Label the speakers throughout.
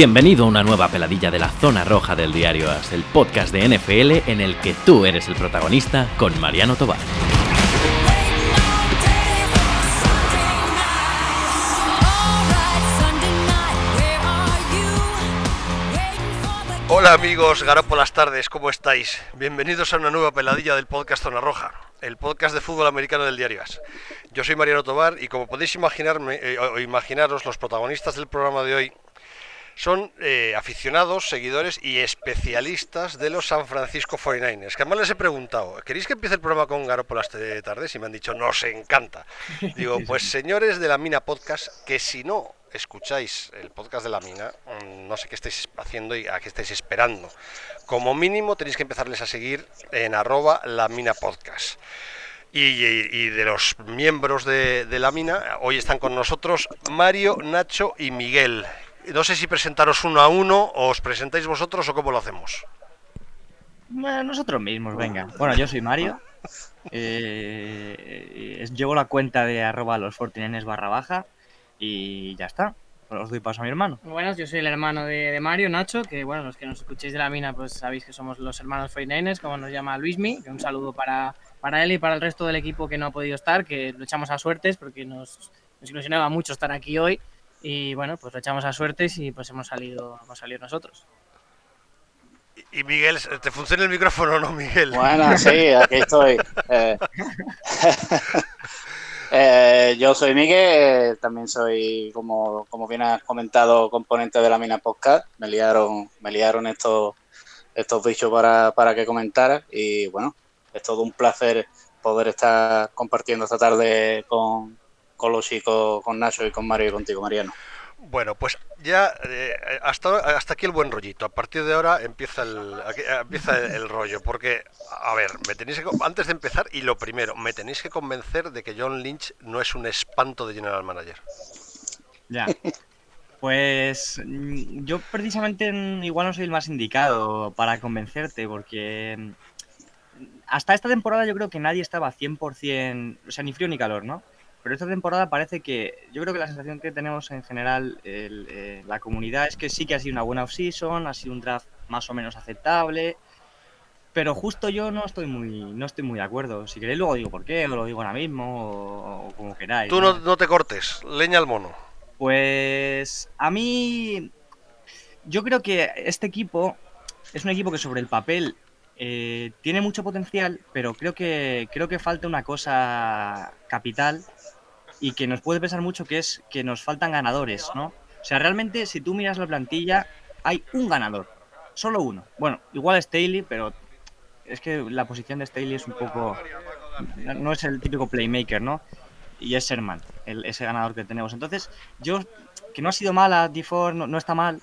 Speaker 1: Bienvenido a una nueva peladilla de la zona roja del diario AS, el podcast de NFL en el que tú eres el protagonista con Mariano Tobar.
Speaker 2: Hola amigos, Garopo tardes, ¿cómo estáis? Bienvenidos a una nueva peladilla del podcast Zona Roja, el podcast de fútbol americano del diario AS. Yo soy Mariano Tobar y como podéis imaginarme, eh, o imaginaros, los protagonistas del programa de hoy son eh, aficionados, seguidores y especialistas de los San Francisco 49ers. Que además les he preguntado, ¿queréis que empiece el programa con Garoppolo de tardes? Y me han dicho, nos encanta. Digo, pues señores de la Mina Podcast, que si no escucháis el podcast de la Mina, mm, no sé qué estáis haciendo y a qué estáis esperando. Como mínimo tenéis que empezarles a seguir en arroba la Mina Podcast. Y, de los miembros de, de, la mina, hoy están con nosotros Mario, Nacho y Miguel. No sé si presentaros uno a uno, o os presentáis vosotros o cómo lo hacemos.
Speaker 3: nosotros mismos, venga. Bueno, yo soy Mario. Eh, llevo la cuenta de arroba los fortinenes barra baja y ya está. Os doy paso a mi hermano.
Speaker 4: Buenas, yo soy el hermano de, Mario, Nacho, que bueno, los que nos escuchéis de la mina, pues sabéis que somos los hermanos Fortinenses, como nos llama Luismi. Un saludo para, para él y para el resto del equipo que no ha podido estar, que lo echamos a suertes porque nos, nos ilusionaba mucho estar aquí hoy y bueno, pues lo echamos a suertes y pues hemos salido, hemos salido nosotros.
Speaker 2: Y Miguel, ¿te funciona el micrófono o no, Miguel?
Speaker 5: Bueno, sí, aquí estoy. Eh, eh, yo soy Miguel, también soy, como, como bien has comentado, componente de la Mina Podcast. Me liaron, me liaron estos, estos bichos para, para que comentara y bueno, es todo un placer poder estar compartiendo esta tarde con, con los chicos, con Nacho y con Mario y contigo, Mariano.
Speaker 2: Bueno, pues ya eh, hasta, hasta aquí el buen rollito. A partir de ahora empieza el, empieza el, rollo. Porque, a ver, me tenéis que, antes de empezar, y lo primero, me tenéis que convencer de que John Lynch no es un espanto de General Manager.
Speaker 3: Ya. Pues mm, yo precisamente igual no soy el más indicado para convencerte, porque mm, hasta esta temporada yo creo que nadie estaba 100%, o sea, ni frío ni calor, ¿no? Pero esta temporada parece que, yo creo que la sensación que tenemos en general eh, la comunidad es que sí que ha sido una buena off-season, ha sido un draft más o menos aceptable, pero justo yo no estoy muy no estoy muy de acuerdo. Si queréis luego digo por qué, o lo digo ahora mismo, o, como queráis.
Speaker 2: Tú no, no te cortes, leña al mono.
Speaker 3: Pues a mí, yo creo que este equipo es un equipo que sobre el papel eh, tiene mucho potencial, pero creo que creo que falta una cosa capital y que nos puede pesar mucho, que es que nos faltan ganadores, ¿no? O sea, realmente si tú miras la plantilla, hay un ganador, solo uno. Bueno, igual es Staley, pero es que la posición de Staley es un poco... No es el típico playmaker, ¿no? Y es Sherman, el, ese ganador que tenemos. Entonces, yo, que no ha sido mala, d no, no está mal,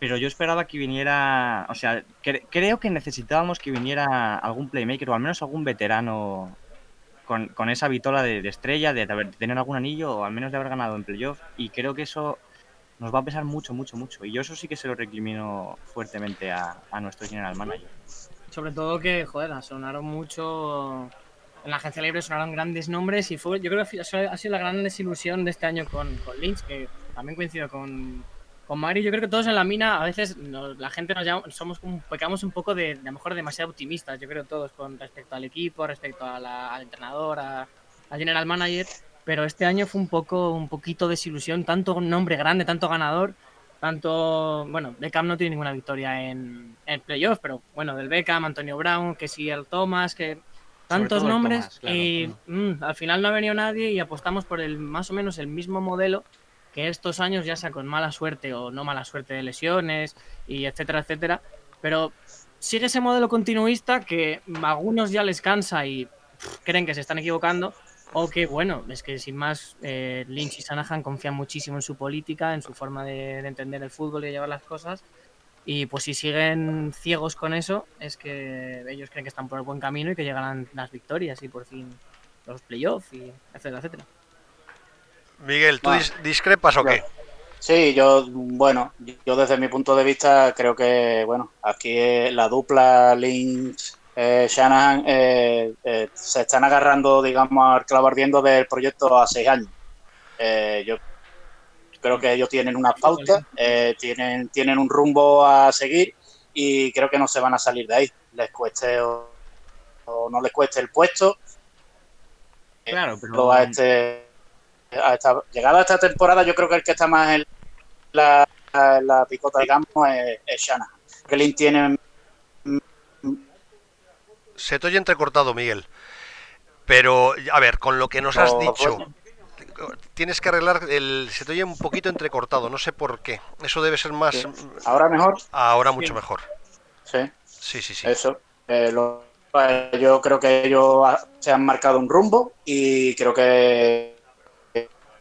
Speaker 3: pero yo esperaba que viniera, o sea, creo que necesitábamos que viniera algún playmaker o al menos algún veterano con, con esa vitola de, estrella, de, tener algún anillo o al menos de haber ganado en playoff. Y creo que eso nos va a pesar mucho, mucho, mucho. Y yo eso sí que se lo recrimino fuertemente a, nuestro general manager.
Speaker 4: Sobre todo que, joder, sonaron mucho. En la agencia libre sonaron grandes nombres y fue, yo creo que ha sido la gran desilusión de este año con, con Lynch, que también coincido con, con Mario, yo creo que todos en la mina, a veces la gente nos llama, somos como, pecamos un poco de, a lo mejor demasiado optimistas, yo creo todos, con respecto al equipo, respecto al entrenador, al general manager, pero este año fue un poco, un poquito desilusión, tanto nombre grande, tanto ganador, tanto, bueno, Beckham no tiene ninguna victoria en, en playoff, pero bueno, del Beckham, Antonio Brown, que sí, el Thomas, que tantos nombres, y mm, al final no ha venido nadie y apostamos por el más o menos el mismo modelo que estos años, ya sea con mala suerte o no mala suerte de lesiones y etcétera, etcétera, pero sigue ese modelo continuista que a algunos ya les cansa y creen que se están equivocando, o que, bueno, es que sin más, eh, Lynch y Sanahan confían muchísimo en su política, en su forma de, entender el fútbol y de llevar las cosas. Y pues si siguen ciegos con eso, es que ellos creen que están por el buen camino y que llegarán las victorias y por fin los playoffs y etcétera, etcétera.
Speaker 2: Miguel, ¿tú discrepas o qué?
Speaker 5: Sí, yo, bueno, yo desde mi punto de vista creo que, bueno, aquí la dupla Lynch, eh, Shanahan eh, eh, se están agarrando, digamos, al clavo ardiendo del proyecto a seis años. yo Creo que ellos tienen una pauta, eh, tienen, tienen un rumbo a seguir y creo que no se van a salir de ahí, les cueste o, no les cueste el puesto.
Speaker 3: Claro, pero...
Speaker 5: A este, llegada a esta temporada, yo creo que el que está más en la, la picota, digamos, es, es Shanahan. Kelly tiene
Speaker 2: se te oye entrecortado, Miguel. Pero, a ver, con lo que nos has dicho,
Speaker 5: pues-
Speaker 2: tienes que arreglar el. Se te oye un poquito entrecortado, no sé por qué. Eso debe ser más.
Speaker 5: Sí. ahora mejor.
Speaker 2: Ahora mucho mejor.
Speaker 5: Sí,
Speaker 2: Sí, sí, sí.
Speaker 5: eso. Eh, lo- yo creo que ellos se han marcado un rumbo y creo que,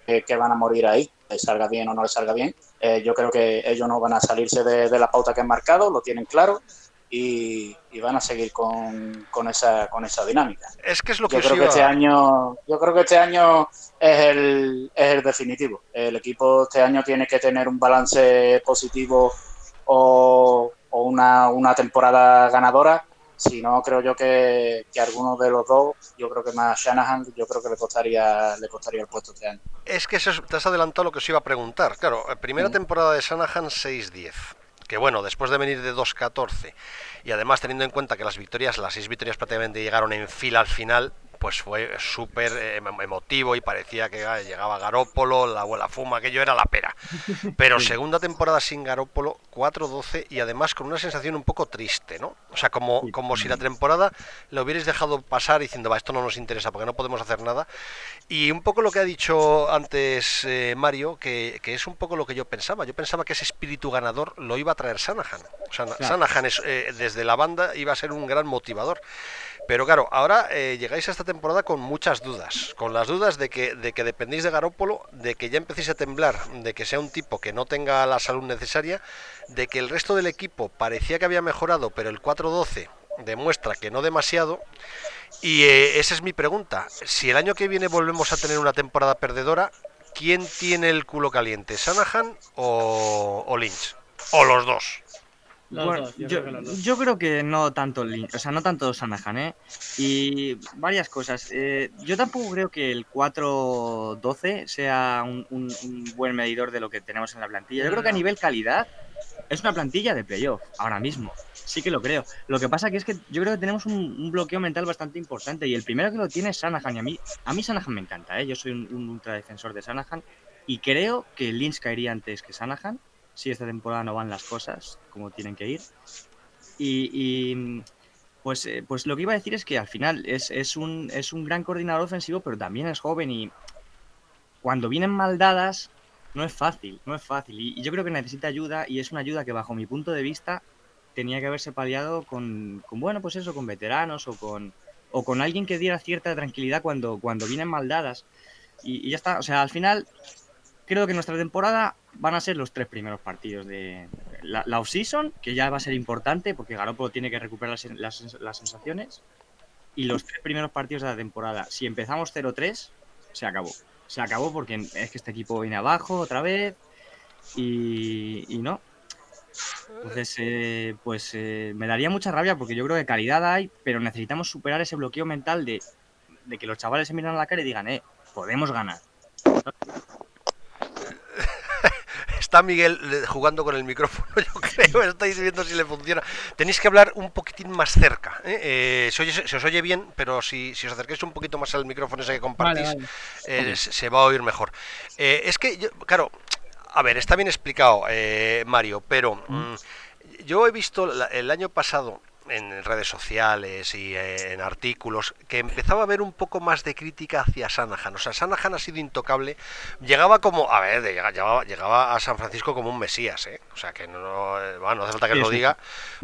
Speaker 5: que, que van a morir ahí, les salga bien o no les salga bien. Eh, yo creo que ellos no van a salirse de, de la pauta que han marcado, lo tienen claro y, y van a seguir con, con esa, con esa dinámica.
Speaker 2: Es que es lo que
Speaker 5: Yo
Speaker 2: os
Speaker 5: creo que este año, yo creo que este año es el, es el definitivo. El equipo este año tiene que tener un balance positivo o, o una, una temporada ganadora. Si no, creo yo que, que alguno de los dos, yo creo que más Shanahan, yo creo que le costaría, le costaría el puesto este año.
Speaker 2: Es que eso te has adelantado lo que os iba a preguntar. Claro, eh, primera
Speaker 5: Mm.
Speaker 2: temporada de Shanahan 6-10. Que bueno, después de venir de 2-14 y además teniendo en cuenta que las victorias, las seis victorias prácticamente llegaron en fila al final, pues fue súper eh, em- emotivo y parecía que ah, llegaba Garópolo, la abuela fuma, aquello era la pera. Pero segunda temporada sin Garópolo, 4-12 y además con una sensación un poco triste, ¿no? O sea, como, como si la temporada lo hubierais dejado pasar diciendo, va, esto no nos interesa porque no podemos hacer nada. Y un poco lo que ha dicho antes eh, Mario, que, que es un poco lo que yo pensaba. Yo pensaba que ese espíritu ganador lo iba a traer Sanahan. O sea, Shanahan es, eh, desde la banda iba a ser un gran motivador. Pero claro, ahora eh, llegáis a esta temporada con muchas dudas, con las dudas de que, de que dependéis de Garópolo, de que ya empecéis a temblar, de que sea un tipo que no tenga la salud necesaria, de que el resto del equipo parecía que había mejorado, pero el 4-12 demuestra que no demasiado. Y eh, esa es mi pregunta. Si el año que viene volvemos a tener una temporada perdedora, ¿quién tiene el culo caliente? ¿Sanahan o, o Lynch? O los dos.
Speaker 4: Los
Speaker 3: Bueno,
Speaker 4: dos, yo,
Speaker 3: yo,
Speaker 4: creo que los dos.
Speaker 3: yo creo que no tanto Lin- o sea, no tanto Sanahan, ¿eh? Y varias cosas. Eh, yo tampoco creo que el 4-12 sea un, un- un buen medidor de lo que tenemos en la plantilla. Yo creo que a nivel calidad es una plantilla de playoff, ahora mismo. Sí que lo creo. Lo que pasa que es que yo creo que tenemos un, un bloqueo mental bastante importante y el primero que lo tiene es Sanahan. Y a mí, a mí Sanahan me encanta, ¿eh? Yo soy un, un ultra defensor de Sanahan y creo que Lynch caería antes que Sanahan si esta temporada no van las cosas como tienen que ir. Y, pues, eh, pues lo que iba a decir es que al final es, es, un, es un gran coordinador ofensivo, pero también es joven y cuando vienen mal dadas no es fácil, no es fácil. Y, y yo creo que necesita ayuda y es una ayuda que bajo mi punto de vista tenía que haberse paliado con, con bueno, pues eso, con veteranos o con, o con alguien que diera cierta tranquilidad cuando, cuando vienen mal dadas. Y, y ya está, o sea, al final creo que nuestra temporada van a ser los tres primeros partidos de la, la off-season, que ya va a ser importante porque Garoppolo tiene que recuperar las, las- las sensaciones. Y los tres primeros partidos de la temporada. Si empezamos 0-3, se acabó. Se acabó porque es que este equipo viene abajo otra vez y, y no. Entonces, eh, pues eh, me daría mucha rabia porque yo creo que calidad hay, pero necesitamos superar ese bloqueo mental de, de que los chavales se miran a la cara y digan, eh, podemos ganar.
Speaker 2: Está Miguel eh, jugando con el micrófono, yo creo, estáis viendo si le funciona. Tenéis que hablar un poquitín más cerca. ¿eh? Eh, se, oye- se os oye bien, pero si, si os acerquéis un poquito más al micrófono ese que compartís,
Speaker 4: Vale, vale.
Speaker 2: se va a oír mejor. Es que, yo- claro, a ver, está bien explicado, Mario, pero mm, yo he visto el año pasado en redes sociales y eh, en artículos que empezaba a haber un poco más de crítica hacia Sanahan. O sea, Sanahan ha sido intocable. Llegaba como, a ver, llega- llegaba, llegaba a San Francisco como un mesías, ¿eh? O sea, que no, no, bueno, no hace falta que
Speaker 3: Sí,
Speaker 2: lo
Speaker 3: sí.
Speaker 2: diga,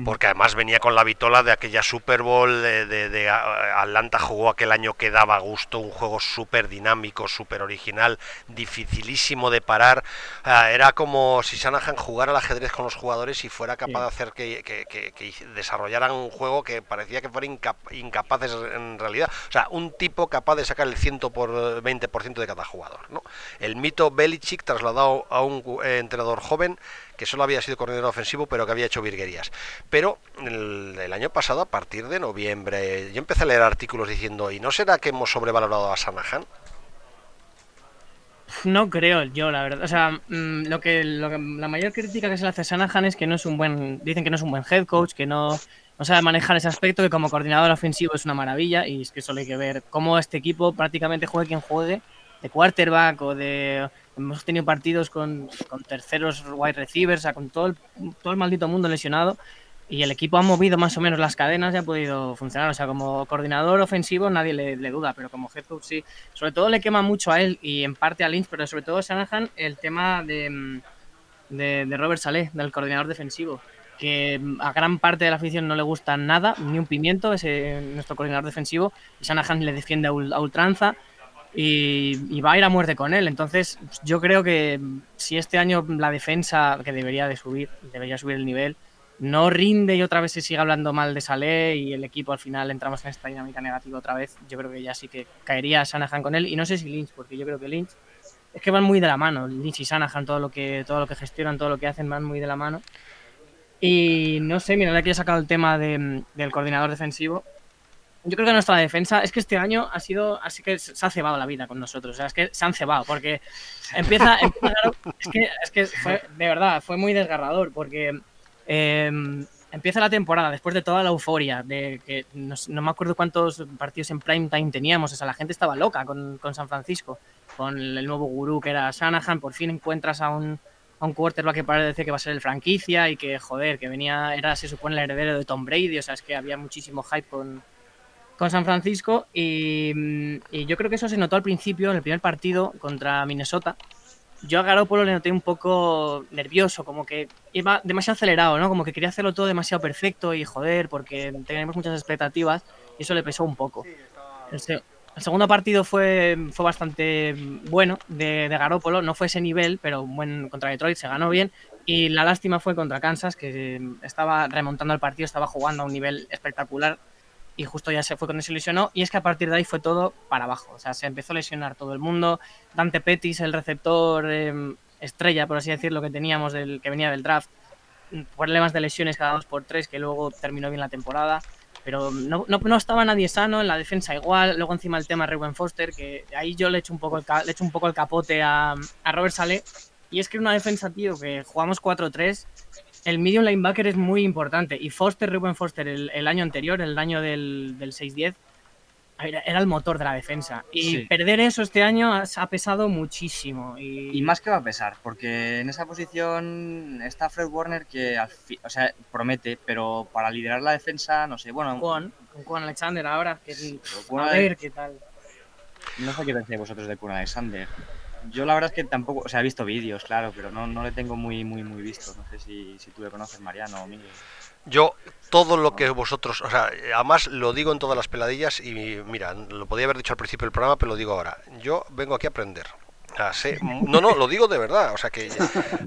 Speaker 2: porque además venía con la vitola de aquella Super Bowl de, de- de, Atlanta, jugó aquel año que daba gusto, un juego súper dinámico, súper original, dificilísimo de parar. Ah, era como si Shanahan jugara al ajedrez con los jugadores y fuera capaz de hacer que, que- que- que desarrollaran un juego que parecía que fueran incap- incapaces en realidad. O sea, un tipo capaz de sacar el 100 por 20% de cada jugador. ¿no? El mito Belichick trasladado a un eh, entrenador joven que solo había sido coordinador ofensivo, pero que había hecho virguerías. Pero el, año pasado, a partir de noviembre, yo empecé a leer artículos diciendo, ¿y no será que hemos sobrevalorado a Sanahan?
Speaker 4: No creo yo, la verdad. O sea, mm, lo que, la mayor crítica que se le hace a Shanahan es que no es un buen, dicen que no es un buen head coach, que no, no sabe manejar ese aspecto, que como coordinador ofensivo es una maravilla y es que solo hay que ver cómo este equipo prácticamente juegue quien juegue, de quarterback o de... Hemos tenido partidos con, con terceros wide receivers, o sea, con todo el, todo el maldito mundo lesionado y el equipo ha movido más o menos las cadenas y ha podido funcionar. O sea, como coordinador ofensivo nadie le, le duda, pero como head sí. Sobre todo le quema mucho a él y en parte a Lynch, pero sobre todo a Shanahan el tema de, mm, de, de Robert Saleh, del coordinador defensivo, que a gran parte de la afición no le gusta nada, ni un pimiento, ese nuestro coordinador defensivo, y Shanahan le defiende a, ul- a ultranza y, y va a ir a muerte con él. Entonces, yo creo que si este año la defensa, que debería de subir, debería subir el nivel, no rinde y otra vez se sigue hablando mal de Saleh y el equipo al final entramos en esta dinámica negativa otra vez, yo creo que ya sí que caería Shanahan con él y no sé si Lynch, porque yo creo que Lynch es que van muy de la mano, Lynch y Shanahan, todo lo que, todo lo que gestionan, todo lo que hacen van muy de la mano. Y no sé, mira, ahora que he sacado el tema de- del coordinador defensivo, yo creo que nuestra defensa es que este año ha sido, así que se ha cebado la vida con nosotros, o sea, es que se han cebado, porque empieza, empieza es que, es que fue, de verdad, fue muy desgarrador, porque eh, empieza la temporada después de toda la euforia, de que no, no me acuerdo cuántos partidos en prime time teníamos, o sea, la gente estaba loca con, con San Francisco, con el nuevo gurú que era Shanahan, por fin encuentras a un, a un quarterback que parece que va a ser el franquicia y que, joder, que venía, era, se supone, el heredero de Tom Brady, o sea, es que había muchísimo hype con, con San Francisco y, mm, y yo creo que eso se notó al principio, en el primer partido contra Minnesota. Yo a Garoppolo le noté un poco nervioso, como que iba demasiado acelerado, ¿no? Como que quería hacerlo todo demasiado perfecto y joder, porque teníamos muchas expectativas y eso le pesó un poco. El, el segundo partido fue, fue bastante bueno de, de Garoppolo, no fue ese nivel, pero buen contra Detroit, se ganó bien. Y la lástima fue contra Kansas, que estaba remontando el partido, estaba jugando a un nivel espectacular y justo ya se fue cuando se lesionó. Y es que a partir de ahí fue todo para abajo. O sea, se empezó a lesionar todo el mundo. Dante Pettis, el receptor eh, estrella, por así decirlo, que teníamos, del, que venía del draft, problemas de lesiones cada dos por tres, que luego terminó bien la temporada. Pero no, no, no estaba nadie sano, en la defensa igual. Luego encima el tema Reuben Foster, que ahí yo le echo un poco el, le echo un poco el capote a, a Robert Saleh. Y es que una defensa, tío, que jugamos 4-3, el medium linebacker es muy importante. Y Foster, Reuben Foster, el, el año anterior, el año del, del 6-10, era, el motor de la defensa. Y
Speaker 3: Sí.
Speaker 4: perder eso este año ha, pesado muchísimo. Y,
Speaker 3: Y más que va a pesar, porque en esa posición está Fred Warner que al fi- o sea, promete, pero para liderar la defensa, no sé, bueno,
Speaker 4: Juan, con Juan Alexander ahora, que a ver qué tal.
Speaker 3: no sé qué pensáis vosotros de Kun Alexander. Yo la verdad es que tampoco, o sea, he visto vídeos, claro, pero no, no le tengo muy, muy, muy visto. No sé si, si tú le conoces, Mariano o Miguel.
Speaker 2: Yo, todo lo que vosotros, o sea, además lo digo en todas las peladillas y mira, lo podía haber dicho al principio del programa, pero lo digo ahora. Yo vengo aquí a aprender. Sea, sé- no, no, lo digo de verdad. O sea que.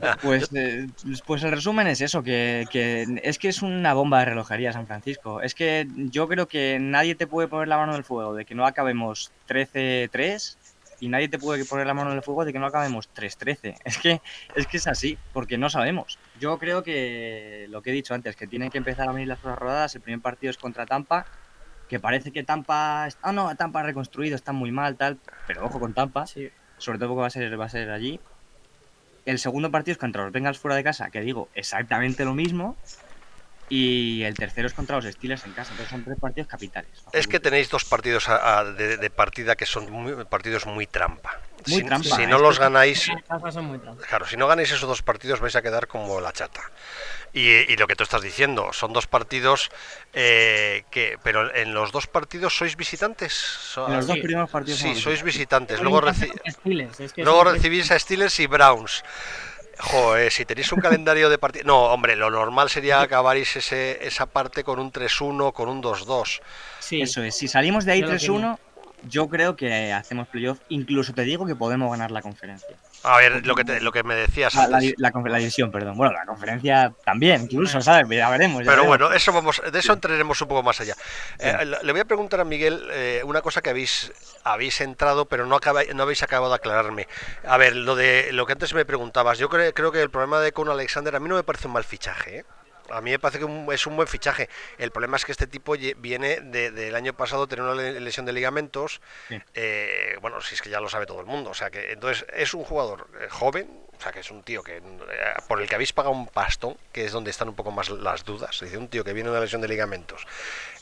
Speaker 2: ah,
Speaker 3: Pues, eh, pues el resumen es eso, que, que es que es una bomba de relojería San Francisco. Es que yo creo que nadie te puede poner la mano en el fuego de que no acabemos 13-3 y nadie te puede poner la mano en el fuego de que no acabemos 3-13. Es que, es que es así, porque no sabemos. Yo creo que lo que he dicho antes, que tienen que empezar a venir las cosas rodadas. El primer partido es contra Tampa, que parece que Tampa... Ah, no, Tampa ha reconstruido, está muy mal, tal. Pero ojo con Tampa
Speaker 4: Sí.
Speaker 3: sobre todo porque va a ser, va a ser allí. El segundo partido es contra los Bengals fuera de casa, que digo exactamente lo mismo. Y el tercero es contra los Steelers en casa. Entonces son tres partidos capitales.
Speaker 2: Es que tenéis dos partidos a- a- de, de partida que son muy- partidos muy trampa.
Speaker 3: Muy
Speaker 2: si,
Speaker 3: trampa,
Speaker 2: si
Speaker 3: es
Speaker 2: no los ganáis,
Speaker 4: son muy
Speaker 2: claro, si no ganáis esos dos partidos vais a quedar como la chata. Y, y lo que tú estás diciendo, son dos partidos eh, que, pero en los dos partidos sois visitantes. So-
Speaker 3: En los dos
Speaker 4: sí.
Speaker 3: primeros partidos.
Speaker 2: Sí, sois
Speaker 3: visitantes.
Speaker 2: Luego, reci-
Speaker 4: Steelers, es que
Speaker 2: luego recibís a Steelers y Browns. Joder, si tenéis un calendario de partidos... No, hombre, lo normal sería acabaréis ese, esa parte con un 3-1, con un 2-2.
Speaker 4: Sí,
Speaker 3: Eso es. Si salimos de ahí
Speaker 4: Yo lo
Speaker 3: 3-1, yo creo que hacemos playoff. Incluso te digo que podemos ganar la conferencia.
Speaker 2: A ver, lo que, te- lo que me decías
Speaker 3: La, la,
Speaker 2: antes.
Speaker 3: la la división, perdón. Bueno, la conferencia también, incluso, ¿sabes? Ya veremos. ya
Speaker 2: Pero
Speaker 3: veremos.
Speaker 2: bueno, eso vamos, de eso entraremos un poco más allá. Eh, le le voy a preguntar a Miguel eh, una cosa que habéis habéis entrado, pero no, acaba- no habéis acabado de aclararme. A ver, lo de lo que antes me preguntabas, yo creo, creo que el problema de con Alexander a mí no me parece un mal fichaje. ¿eh? A mí me parece que es un buen fichaje. El problema es que este tipo viene del año pasado tener una lesión de ligamentos. Eh, bueno, si es que ya lo sabe todo el mundo. O sea que entonces es un jugador eh, joven, o sea que es un tío que eh, por el que habéis pagado un pastón, que es donde están un poco más las dudas. Es decir, un tío que viene de una lesión de ligamentos,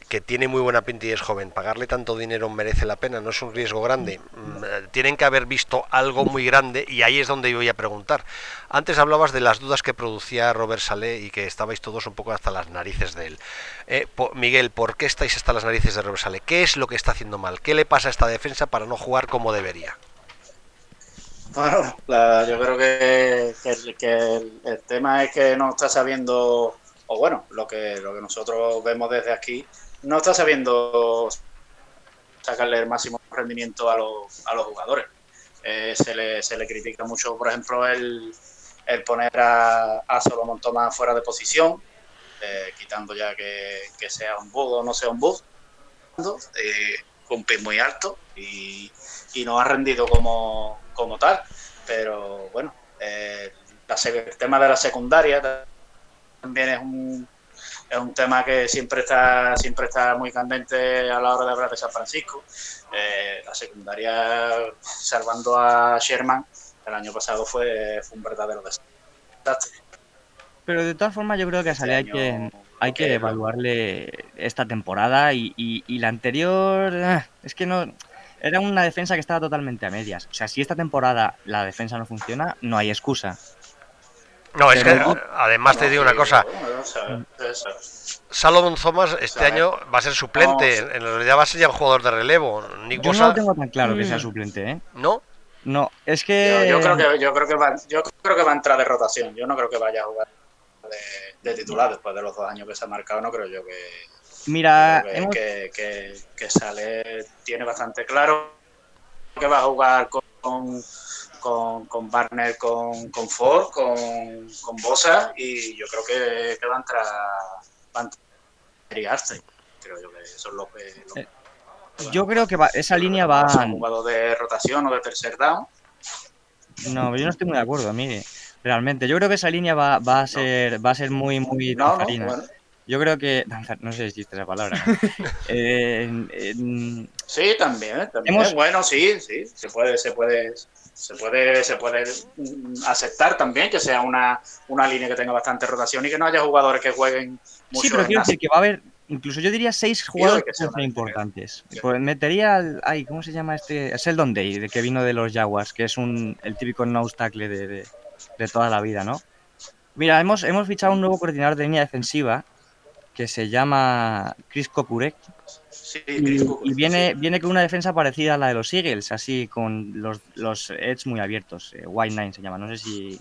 Speaker 2: que tiene muy buena pinta y es joven, pagarle tanto dinero merece la pena, no es un riesgo grande. Mm, eh, tienen que haber visto algo muy grande y ahí es donde yo voy a preguntar. Antes hablabas de las dudas que producía Robert Salé y que estabais todos un poco hasta las narices de él. Eh, Miguel, ¿por qué estáis hasta las narices de Robert Salé? ¿Qué es lo que está haciendo mal? ¿Qué le pasa a esta defensa para no jugar como debería?
Speaker 5: Bueno, yo creo que, el, tema es que no está sabiendo, o bueno, lo que, lo que nosotros vemos desde aquí, no está sabiendo sacarle el máximo rendimiento a los, a los jugadores. Eh, se, le, se le critica mucho, por ejemplo, el, el poner a, a Solomon Thomas fuera de posición, eh, quitando ya que, sea un bug o no sea un bug, eh, un pin muy alto y, y, no ha rendido como, como tal. Pero bueno, eh, el tema de la secundaria también es un, es un tema que siempre está, siempre está muy candente a la hora de hablar de San Francisco. Eh, la secundaria, salvando a Sherman, el año pasado fue, un verdadero desastre.
Speaker 3: Pero de todas formas yo creo que a Saleh hay que, hay que evaluarle esta temporada y, y, la anterior eh, es que no era una defensa que estaba totalmente a medias. O sea, si esta temporada la defensa no funciona, no hay excusa.
Speaker 2: No, es que además te digo una cosa. Salomon Thomas este año va a ser suplente. En realidad va a ser ya un jugador de relevo.
Speaker 3: yo no lo tengo tan claro que sea mm. suplente, ¿eh?
Speaker 2: ¿No?
Speaker 3: No, es que...
Speaker 5: Yo, creo que yo creo que va, yo creo que va a entrar de rotación. Yo no creo que vaya a jugar de, titular después de los dos años que se ha marcado. No creo yo que...
Speaker 3: Mira,
Speaker 5: que, que, sale, tiene bastante claro que va a jugar con con, con Barner, con, con Ford, con, con Bosa y yo creo que, que va a entrar, va a entrar Creo yo que son los que...
Speaker 3: Eh, yo creo que va, esa línea va...
Speaker 5: Un jugador de rotación o de tercer down.
Speaker 3: No, yo no estoy muy de acuerdo, a mí, realmente. Yo creo que esa línea va, va a ser va a ser muy, muy no, Yo creo que. No sé si existe esa palabra.
Speaker 5: eh, sí, también. también. Bueno, sí, sí. Se puede, se puede, se puede, se puede aceptar también que sea una, una línea que tenga bastante rotación y que no haya jugadores que jueguen mucho.
Speaker 3: Sí, pero quiero decir que va a haber, incluso yo diría seis jugadores que son importantes. Pues metería al, ay, ¿cómo se llama este? Sheldon Day, de que vino de los Jaguars, que es un, el típico nose tackle de, de, de toda la vida, ¿no? Mira, hemos, hemos fichado un nuevo coordinador de línea defensiva que se llama Chris Kokurek, y, viene, viene con una defensa parecida a la de los Eagles, así con los, los edge muy abiertos. Eh, White Nine se llama, no sé si,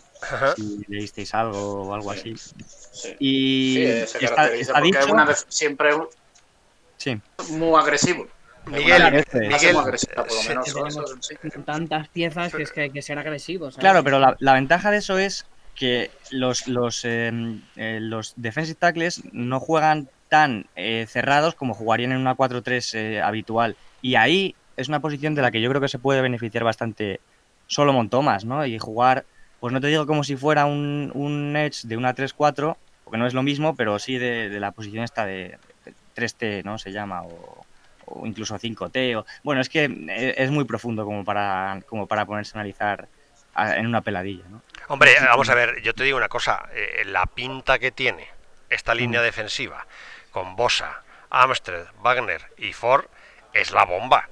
Speaker 3: leísteis algo o algo así. Y,
Speaker 5: está, dicho... siempre sí. muy agresivo.
Speaker 2: Miguel, Miguel,
Speaker 4: tantas piezas que es que hay que ser agresivos.
Speaker 3: Claro, pero la, la, ventaja de eso es que los, los, em, eh, los defensive tackles no juegan tan eh, cerrados como jugarían en una 4-3 eh, habitual. Y ahí es una posición de la que yo creo que se puede beneficiar bastante Solomon Thomas, ¿no? Y jugar, pues no te digo como si fuera un, un edge de una 3-4, porque no es lo mismo, pero sí de, la posición esta de, 3T, ¿no? Se llama, o, incluso 5T. O, bueno, es que eh, es muy profundo como para, como para ponerse a analizar en una peladilla, ¿no?
Speaker 2: Hombre, vamos a ver, yo te digo una cosa, la pinta que tiene esta línea mm. defensiva con Bosa, Amstrad, Wagner y Ford es la bomba.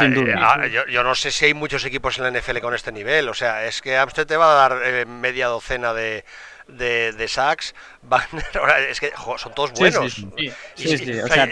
Speaker 2: Eh, ah, yo, no sé si hay muchos equipos en la NFL con este nivel. O sea, es que Amstrad te va a dar eh, media docena de, de, sacks. Wagner, es que son todos buenos.
Speaker 3: Sí, sí, o sea,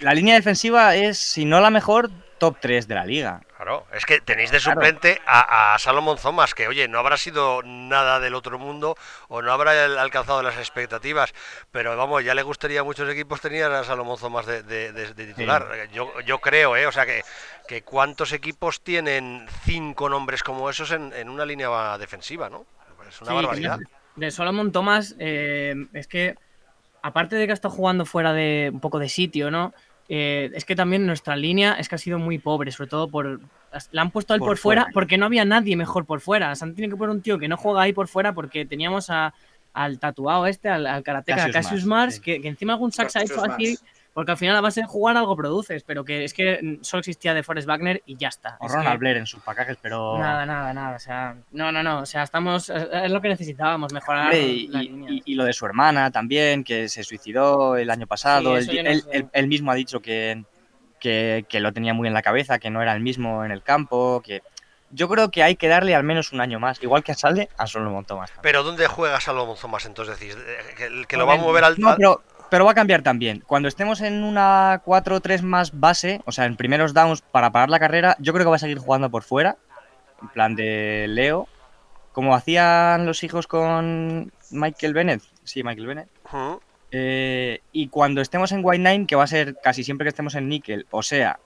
Speaker 3: la línea defensiva es, si no la mejor, top 3 de la liga.
Speaker 2: Claro, es que tenéis de suplente a, a, Salomón Thomas, que oye, no habrá sido nada del otro mundo o no habrá alcanzado las expectativas, pero vamos, ya le gustaría a muchos equipos tener a Salomón Thomas de, titular. Yo, yo creo, ¿eh? O sea, que, que cuántos equipos tienen cinco nombres como esos en, una línea defensiva, ¿no? Es una barbaridad.
Speaker 4: De Salomón Thomas, eh, es que aparte de que ha estado jugando fuera de un poco de sitio, ¿no? Eh, es que también nuestra línea es que ha sido muy pobre, sobre todo por. La han puesto a él por, fuera, porque no había nadie mejor por fuera. O sea, han tenido que poner un tío que no juega ahí por fuera porque teníamos a, al tatuado este, al, al karateka
Speaker 3: Cassius
Speaker 4: Cassius
Speaker 3: Mars,
Speaker 4: Mars,
Speaker 3: sí.
Speaker 4: que, que encima algún sax ha hecho así,
Speaker 5: Mars.
Speaker 4: Porque al final a base de jugar algo produces, pero que es que solo existía de Forrest Wagner y ya está.
Speaker 3: O
Speaker 4: Es
Speaker 3: Ronald
Speaker 4: que-
Speaker 3: Blair en sus pacajes, pero.
Speaker 4: Nada, nada, nada. O sea, no, no, no. O sea, estamos. Es lo que necesitábamos, mejorar
Speaker 3: Hombre, y,
Speaker 4: la
Speaker 3: y-
Speaker 4: línea.
Speaker 3: y- y lo de su hermana también, que se suicidó el año pasado.
Speaker 4: Sí,
Speaker 3: él,
Speaker 4: yo no
Speaker 3: él-
Speaker 4: sé.
Speaker 3: él- él mismo ha dicho que, que, que lo tenía muy en la cabeza, que no era el mismo en el campo, que yo creo que hay que darle al menos un año más. Igual que a Salde, a solo un montón más. también.
Speaker 2: Pero ¿dónde juega Salomón Thomas entonces? Decís, que, que lo va a mover al...
Speaker 3: No, pero, pero va a cambiar también. Cuando estemos en una 4-3 más base, o sea, en primeros downs para parar la carrera, yo creo que va a seguir jugando por fuera, en plan de Leo, como hacían los hijos con Michael Bennett. Sí, Michael Bennett. Eh, y cuando estemos en White Nine, que va a ser casi siempre que estemos en níquel, o sea,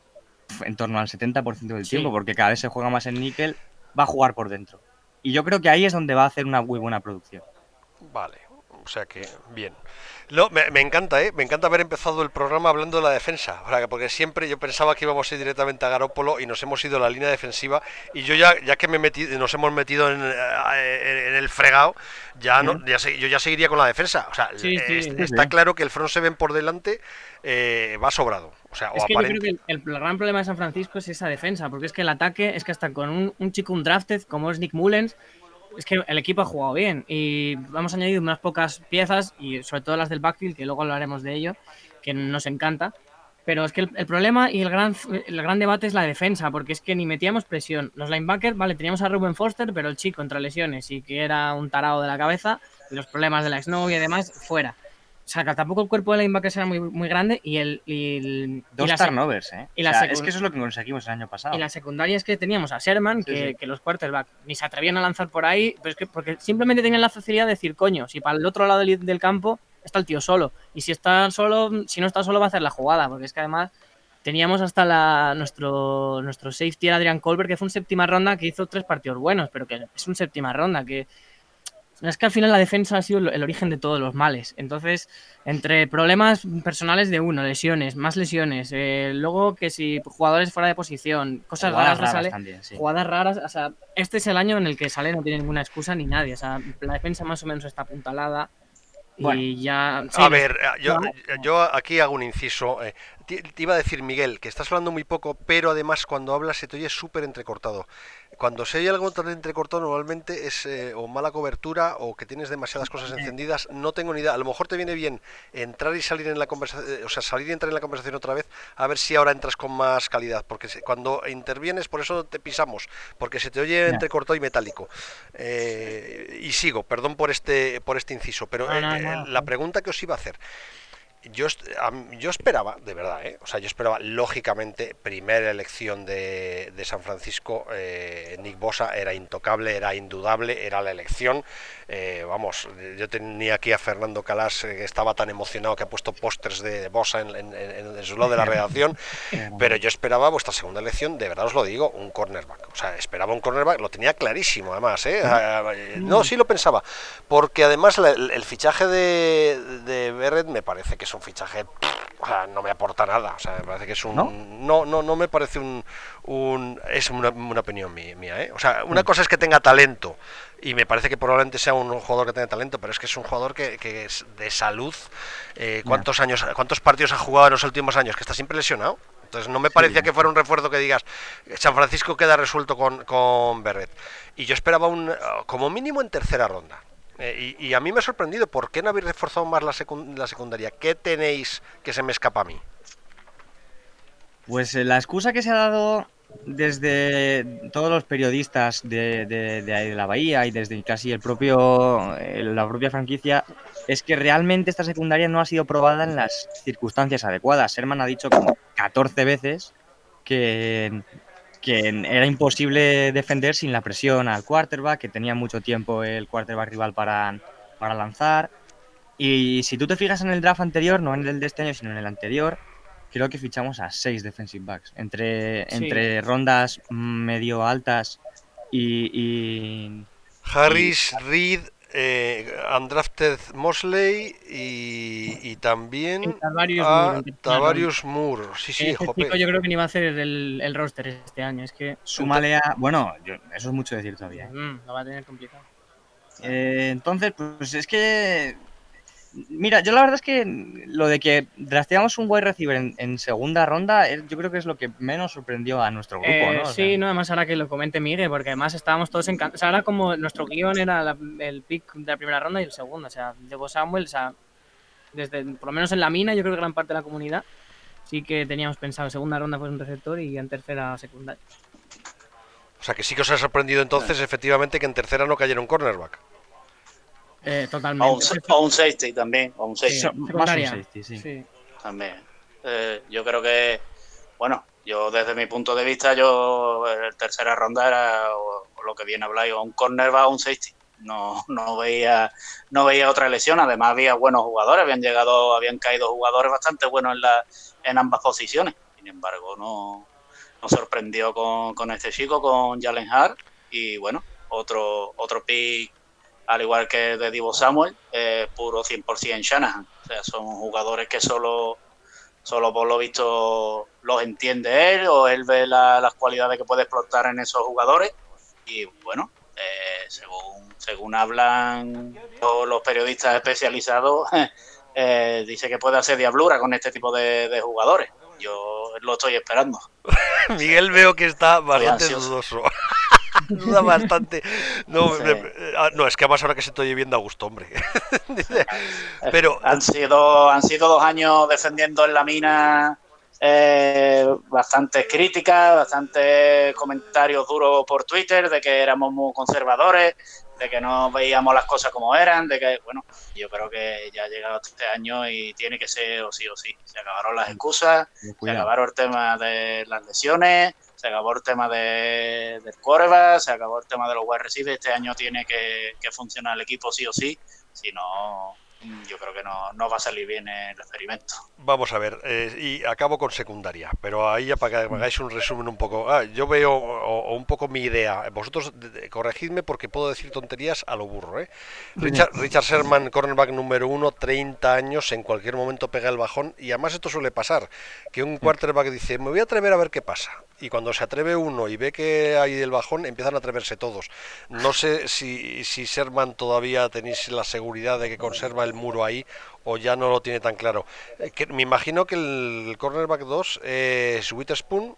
Speaker 3: en torno al 70% del
Speaker 4: Sí.
Speaker 3: tiempo, porque cada vez se juega más en níquel, va a jugar por dentro. Y yo creo que ahí es donde va a hacer una muy buena producción.
Speaker 2: Vale, o sea que bien. Lo- me, me encanta, ¿eh? Me encanta haber empezado el programa hablando de la defensa, porque siempre yo pensaba que íbamos a ir directamente a Garópolo y nos hemos ido a la línea defensiva y yo ya, ya que me metí, nos hemos metido en, eh, en el fregado, ya no, ya yo ya seguiría con la defensa. O sea,
Speaker 4: Sí, sí, sí,
Speaker 2: está claro que el front seven por delante eh, va sobrado. O sea,
Speaker 4: Es
Speaker 2: o
Speaker 4: que yo creo
Speaker 2: aparente.
Speaker 4: que el, el gran problema de San Francisco es esa defensa, porque es que el ataque es que hasta con un, un chico, un drafted como es Nick Mullens, es que el equipo ha jugado bien y hemos añadido unas pocas piezas y sobre todo las del backfield, que luego hablaremos de ello, que nos encanta. Pero es que el, problema y el gran, el gran debate es la defensa, porque es que ni metíamos presión. Los linebackers, vale, teníamos a Ruben Foster, pero el chico entre lesiones y que era un tarado de la cabeza, y los problemas de la exnovia y demás, fuera. O sea, que tampoco el cuerpo de linebackers era muy, muy grande y el. Y el-
Speaker 3: Dos
Speaker 4: y la
Speaker 3: turnovers, ¿eh?
Speaker 4: y
Speaker 3: O
Speaker 4: la
Speaker 3: sea,
Speaker 4: secund-
Speaker 3: es que eso es lo que conseguimos el año pasado.
Speaker 4: y la secundaria es que teníamos a Sherman,
Speaker 3: Sí,
Speaker 4: que,
Speaker 3: sí.
Speaker 4: que los quarterbacks ni se atrevían a lanzar por ahí, pero es que porque simplemente tenían la facilidad de decir, coño, si para el otro lado del, del campo está el tío solo. Y si está solo, si no está solo va a hacer la jugada, porque es que además teníamos hasta la, nuestro, nuestro safety era Adrian Colbert, que fue un séptima ronda que hizo tres partidos buenos, pero que es un séptima ronda, que es que al final la defensa ha sido el- origen de todos los males. Entonces, entre problemas personales de uno, lesiones, más lesiones, eh, luego que si jugadores fuera de posición, cosas
Speaker 3: Jugadas
Speaker 4: raras de Sale,
Speaker 3: también, sí.
Speaker 4: jugadas raras, o sea, este es el año en el que Sale no tiene ninguna excusa ni nadie, o sea, la defensa más o menos está apuntalada y ya... sí,
Speaker 2: A ver, yo, yo aquí hago un inciso. eh, Te te iba a decir, Miguel, que estás hablando muy poco, pero además cuando hablas se te oye súper entrecortado. Cuando se oye algo tan entrecortado normalmente es eh, o mala cobertura o que tienes demasiadas cosas encendidas. No tengo ni idea. A lo mejor te viene bien entrar y salir en la conversación, o sea, salir y entrar en la conversación otra vez, a ver si ahora entras con más calidad. Porque cuando intervienes, por eso te pisamos, porque se te oye entrecortado y metálico. Eh, y sigo, perdón por este, por este inciso, pero eh, la pregunta que os iba a hacer. Yo, yo esperaba, de verdad, ¿eh? o sea, yo esperaba, lógicamente, primera elección de, de San Francisco, eh, Nick Bosa era intocable, era indudable, era la elección. eh, vamos, yo tenía aquí a Fernando Calas, eh, que estaba tan emocionado que ha puesto pósters de Bosa en, en- en- en su lado de la redacción, pero yo esperaba vuestra segunda elección, de verdad os lo digo, un cornerback. O sea, esperaba un cornerback, lo tenía clarísimo además, ¿eh? Ah, eh, No, sí lo pensaba, porque además la- el, el fichaje de, de Barrett me parece que es un fichaje, o sea, no me aporta nada, o sea, me parece que es un...
Speaker 3: ¿No?
Speaker 2: No, no, no me parece un... un es una, una opinión mía, ¿eh? O sea, una cosa es que tenga talento, y me parece que probablemente sea un jugador que tenga talento, pero es que es un jugador que, que es de salud. Eh, ¿Cuántos años, cuántos partidos ha jugado en los últimos años? Que está siempre lesionado. Entonces no me parecía que fuera un refuerzo que digas San Francisco queda resuelto con, con Berret. Y yo esperaba un como mínimo en tercera ronda. Eh, y, y a mí me ha sorprendido. ¿Por qué no habéis reforzado más la, la secundaria? ¿Qué tenéis que se me escapa a mí?
Speaker 3: Pues eh, la excusa que se ha dado desde todos los periodistas de, de- la Bahía y desde casi el propio eh, la propia franquicia es que realmente esta secundaria no ha sido probada en las circunstancias adecuadas. Sherman ha dicho como 14 veces que, que era imposible defender sin la presión al quarterback, que tenía mucho tiempo el quarterback rival para, para lanzar. Y si tú te fijas en el draft anterior, no en el de este año, sino en el anterior, creo que fichamos a seis defensive backs. Entre,
Speaker 4: Sí.
Speaker 3: entre rondas medio altas y, y-
Speaker 2: Harris, Reed, eh, Undrafted Mosley y, y también
Speaker 4: Tavarius
Speaker 2: a
Speaker 4: Moore,
Speaker 2: Tavarius Moore. Sí, sí,
Speaker 4: Este
Speaker 2: jope.
Speaker 4: chico yo creo que ni va a hacer el, el roster este año, es que
Speaker 3: súmale a... Bueno, yo- eso es mucho decir todavía. ¿eh?
Speaker 4: mm, lo va a tener complicado.
Speaker 3: Eh, entonces, pues es que. Mira, yo la verdad es que lo de que drafteamos un wide receiver en, en segunda ronda, eh, yo creo que es lo que menos sorprendió a nuestro grupo,
Speaker 4: Eh,
Speaker 3: ¿no? O
Speaker 4: sí,
Speaker 3: sea,
Speaker 4: no, además ahora que lo comente Miguel, porque además estábamos todos encantados. O sea, ahora como nuestro guion era la- el pick de la primera ronda y el segundo. O sea, Diego Samuel, o sea, desde, por lo menos en la mina, yo creo que gran parte de la comunidad sí que teníamos pensado segunda ronda pues un receptor y en tercera secundaria.
Speaker 2: O sea que sí que os ha sorprendido entonces efectivamente que en tercera no cayera un cornerback.
Speaker 4: Eh,
Speaker 5: O un,
Speaker 4: totalmente.
Speaker 5: o un safety también. O un safety
Speaker 4: Sí.
Speaker 3: más un safety, sí.
Speaker 4: Sí.
Speaker 5: también. Eh, yo creo que, bueno, yo desde mi punto de vista, yo en tercera ronda era o- o lo que viene a hablar, o un cornerback o un safety. No, no veía no veía otra lesión. Además había buenos jugadores, habían llegado, habían caído jugadores bastante buenos en la, en ambas posiciones. Sin embargo, no nos sorprendió con, con este chico, con Jalen Hart. Y bueno, otro, otro pick, al igual que de Divo Samuel, eh, puro 100% Shanahan. O sea, son jugadores que solo, solo por lo visto los entiende él o él ve la- las cualidades que puede explotar en esos jugadores. Y bueno, eh, según, según hablan los periodistas especializados, eh, dice que puede hacer diablura con este tipo de, de jugadores. Yo lo estoy esperando.
Speaker 2: Miguel veo que está bastante dudoso. Duda bastante. No,
Speaker 5: Sí.
Speaker 2: me- ah, no, es que además ahora que se estoy viendo a gusto, hombre. Dice, Pero
Speaker 5: Han sido, han sido dos años defendiendo en la mina eh, bastantes críticas, bastantes comentarios duros por Twitter de que éramos muy conservadores, de que no veíamos las cosas como eran, de que, bueno, yo creo que ya ha llegado este año y tiene que ser o sí o sí. Se acabaron las excusas, se acabaron el tema de las lesiones, se acabó el tema de, del quarterback, se acabó el tema de los wide receivers. Este año tiene que, que funcionar el equipo sí o sí, si no, yo creo que no, no va a salir bien el experimento.
Speaker 2: Vamos a ver, eh, y acabo con secundaria, pero ahí ya para que me hagáis un resumen un poco. Ah, yo veo o, o un poco mi idea. Vosotros de- de- corregidme porque puedo decir tonterías a lo burro. ¿eh? Richard, Richard Sherman, cornerback número uno, 30 años, en cualquier momento pega el bajón. Y además esto suele pasar, que un quarterback dice, me voy a atrever a ver qué pasa. Y cuando se atreve uno y ve que hay el bajón, empiezan a atreverse todos. No sé si, si Sherman todavía tenéis la seguridad de que conserva el muro ahí o ya no lo tiene tan claro. Eh, que- me imagino que el cornerback 2 es Witherspoon.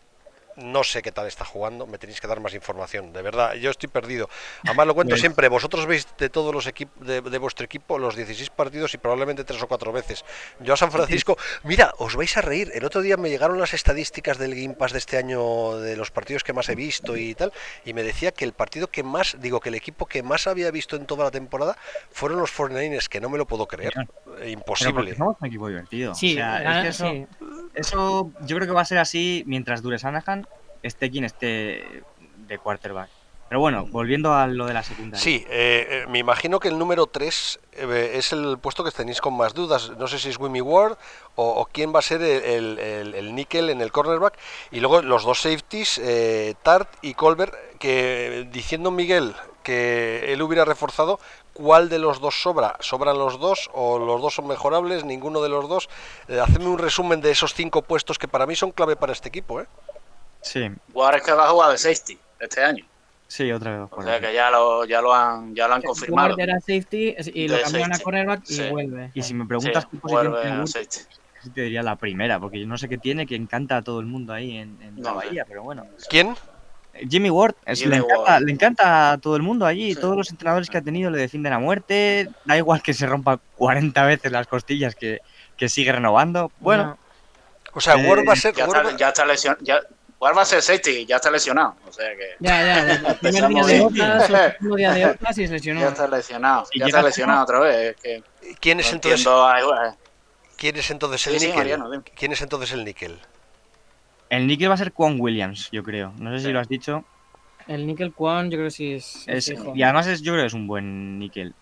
Speaker 2: No sé qué tal está jugando, me tenéis que dar más información, de verdad, yo estoy perdido. Además lo cuento
Speaker 3: Pues-
Speaker 2: siempre, vosotros veis de todos los equipos de, de vuestro equipo los 16 partidos y probablemente tres o cuatro veces. Yo a San Francisco, mira, os vais a reír, el otro día me llegaron las estadísticas del Game Pass de este año de los partidos que más he visto y tal, y me decía que el partido que más, digo que el equipo que más había visto en toda la temporada fueron los 49ers, que no me lo puedo creer,
Speaker 3: Pero
Speaker 2: imposible.
Speaker 3: somos un equipo divertido.
Speaker 4: Sí,
Speaker 3: O sea, es que eso,
Speaker 4: sí.
Speaker 3: eso yo creo que va a ser así mientras dure Sanahan, esté quien esté de quarterback. Pero bueno, volviendo a lo de la secundaria.
Speaker 2: Sí, eh, eh, me imagino que el número 3 es el puesto que tenéis con más dudas. No sé si es Wimmy Ward o, quién va a ser el- el níquel en el cornerback. Y luego los dos safeties, eh, Tart y Colbert, que diciendo Miguel que él hubiera reforzado, ¿cuál de los dos sobra? ¿Sobran los dos o los dos son mejorables? ¿Ninguno de los dos? Eh, hacedme un resumen de esos cinco puestos que para mí son clave para este equipo. ¿eh?
Speaker 3: Sí,
Speaker 5: Jugadores que va a jugar de safety este año.
Speaker 3: sí, otra vez.
Speaker 5: O sea que ya lo, ya lo han, ya lo han confirmado.
Speaker 4: Ward era safety es- y lo cambian a cornerback y
Speaker 5: Sí.
Speaker 4: vuelve.
Speaker 3: Y si me
Speaker 5: Sí,
Speaker 3: preguntas qué posición sí te diría la primera, porque yo no sé qué tiene, que encanta a todo el mundo ahí en, en la
Speaker 5: No sé.
Speaker 3: bahía, pero bueno.
Speaker 2: ¿Quién?
Speaker 3: Jimmy Ward, es-
Speaker 5: Jimmy
Speaker 3: le, encanta,
Speaker 5: Ward.
Speaker 3: le encanta a todo el mundo allí,
Speaker 5: Sí.
Speaker 3: todos los entrenadores que ha tenido le defienden a muerte, da igual que se rompa 40 veces las costillas que, que sigue renovando. Bueno,
Speaker 2: O sea,
Speaker 3: Eh,
Speaker 2: Ward va a ser...
Speaker 5: Ya
Speaker 2: Ward
Speaker 5: está, ya está lesionado. Ya, Ward va a ser safety, ya está lesionado. O sea que
Speaker 4: Ya, ya, desde el primer día
Speaker 5: Empezamos
Speaker 4: de el día y lesionó.
Speaker 5: ya está lesionado.
Speaker 3: Si
Speaker 5: ya está lesionado otra vez. Es que
Speaker 2: ¿Quién
Speaker 5: no
Speaker 2: es entonces?
Speaker 5: a- eh,
Speaker 2: ¿Quién es entonces el
Speaker 5: sí,
Speaker 2: níquel?
Speaker 5: Mariano.
Speaker 2: ¿Quién es entonces el níquel?
Speaker 3: el níquel va a ser Quan Williams, yo creo. No sé si lo has dicho.
Speaker 4: El Nickel Quan, yo creo que sí es.
Speaker 3: Y además es, yo creo que es un buen níquel.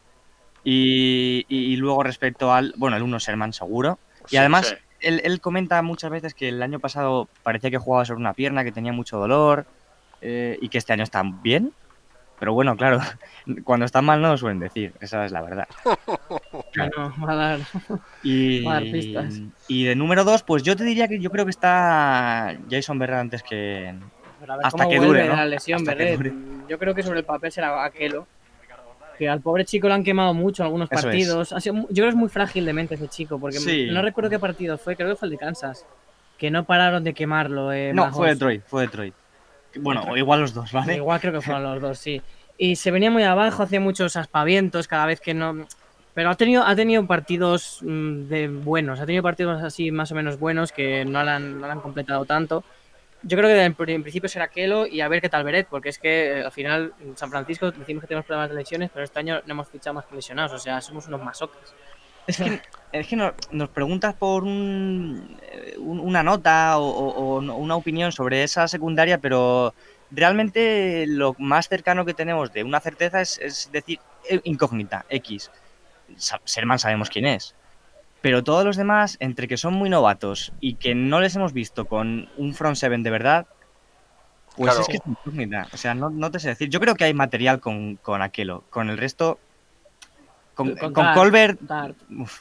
Speaker 3: Y, y- y luego respecto al, bueno, el uno Sherman seguro. Y además,
Speaker 5: sí.
Speaker 3: Él, él comenta muchas veces que el año pasado parecía que jugaba sobre una pierna, que tenía mucho dolor eh, y que este año está bien. Pero bueno, claro, cuando están mal no lo suelen decir, esa es la verdad.
Speaker 4: Bueno, va a dar.
Speaker 3: Y,
Speaker 4: Va a dar pistas.
Speaker 3: y de número dos, pues yo te diría que yo creo que está Jason Berra antes que...
Speaker 4: Pero a ver
Speaker 3: Hasta
Speaker 4: cómo
Speaker 3: que dure, ¿no?
Speaker 4: la lesión,
Speaker 3: Hasta que dure.
Speaker 4: Yo creo que sobre el papel será Aquelo. Que al pobre chico lo han quemado mucho en algunos
Speaker 3: Eso
Speaker 4: partidos. Ha sido mu- yo creo que es muy frágil de mente ese chico, porque
Speaker 3: Sí.
Speaker 4: no recuerdo qué partido fue, creo que fue el de Kansas, que no pararon de quemarlo. eh,
Speaker 3: No,
Speaker 4: Mahomes.
Speaker 3: fue Detroit, fue Detroit. Bueno, o igual los dos, ¿vale?
Speaker 4: Igual creo que fueron los dos, sí. Y se venía muy abajo, hacía muchos aspavientos cada vez que no. Pero ha tenido, ha tenido partidos mm, de buenos, ha tenido partidos así más o menos buenos que no la han, no han completado tanto. Yo creo que en, principio será Kelo y a ver qué tal Beret, porque es que eh, al final en San Francisco decimos que tenemos problemas de lesiones, pero este año no hemos fichado más que lesionados, o sea, somos unos masocas.
Speaker 3: Es que, es que no- nos preguntas por un- eh, un- una nota o, una opinión sobre esa secundaria, pero realmente lo más cercano que tenemos de una certeza es, es decir eh, incógnita, X. Serman sabemos quién es. Pero todos los demás, entre que son muy novatos y que no les hemos visto con un front seven de verdad, pues
Speaker 2: Claro.
Speaker 3: es que es incógnita. O sea, no, no te sé decir. Yo creo que hay material con, con Aquelo. Con el resto. Con,
Speaker 4: Con
Speaker 3: con. Colbert.
Speaker 4: Tart.
Speaker 3: uf,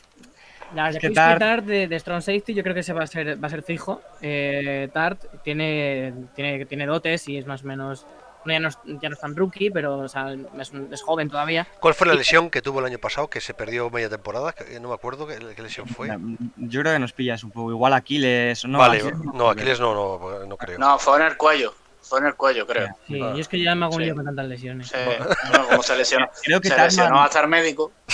Speaker 4: La
Speaker 3: Es que Tart
Speaker 4: de, de Strong Safety yo creo que ese va a ser, va a ser fijo. Eh, Tart tiene, tiene, tiene dotes y es más o menos... bueno, ya, no es, ya no es tan rookie, pero o sea, es, joven todavía.
Speaker 2: ¿Cuál fue la lesión que tuvo el año pasado que se perdió media temporada? Que No me acuerdo qué, qué lesión fue.
Speaker 3: Yo creo que nos pillas un poco. Igual Aquiles. No,
Speaker 2: vale,
Speaker 3: Aquiles
Speaker 2: no, Aquiles no, no, no creo.
Speaker 5: No, fue en el cuello. Fue en el cuello, creo.
Speaker 4: Sí, yo es que ya me hago un
Speaker 5: sí.
Speaker 4: lío con tantas lesiones.
Speaker 5: Sí, bueno, como se lesionó.
Speaker 3: Creo que
Speaker 5: Se lesionó hasta el médico.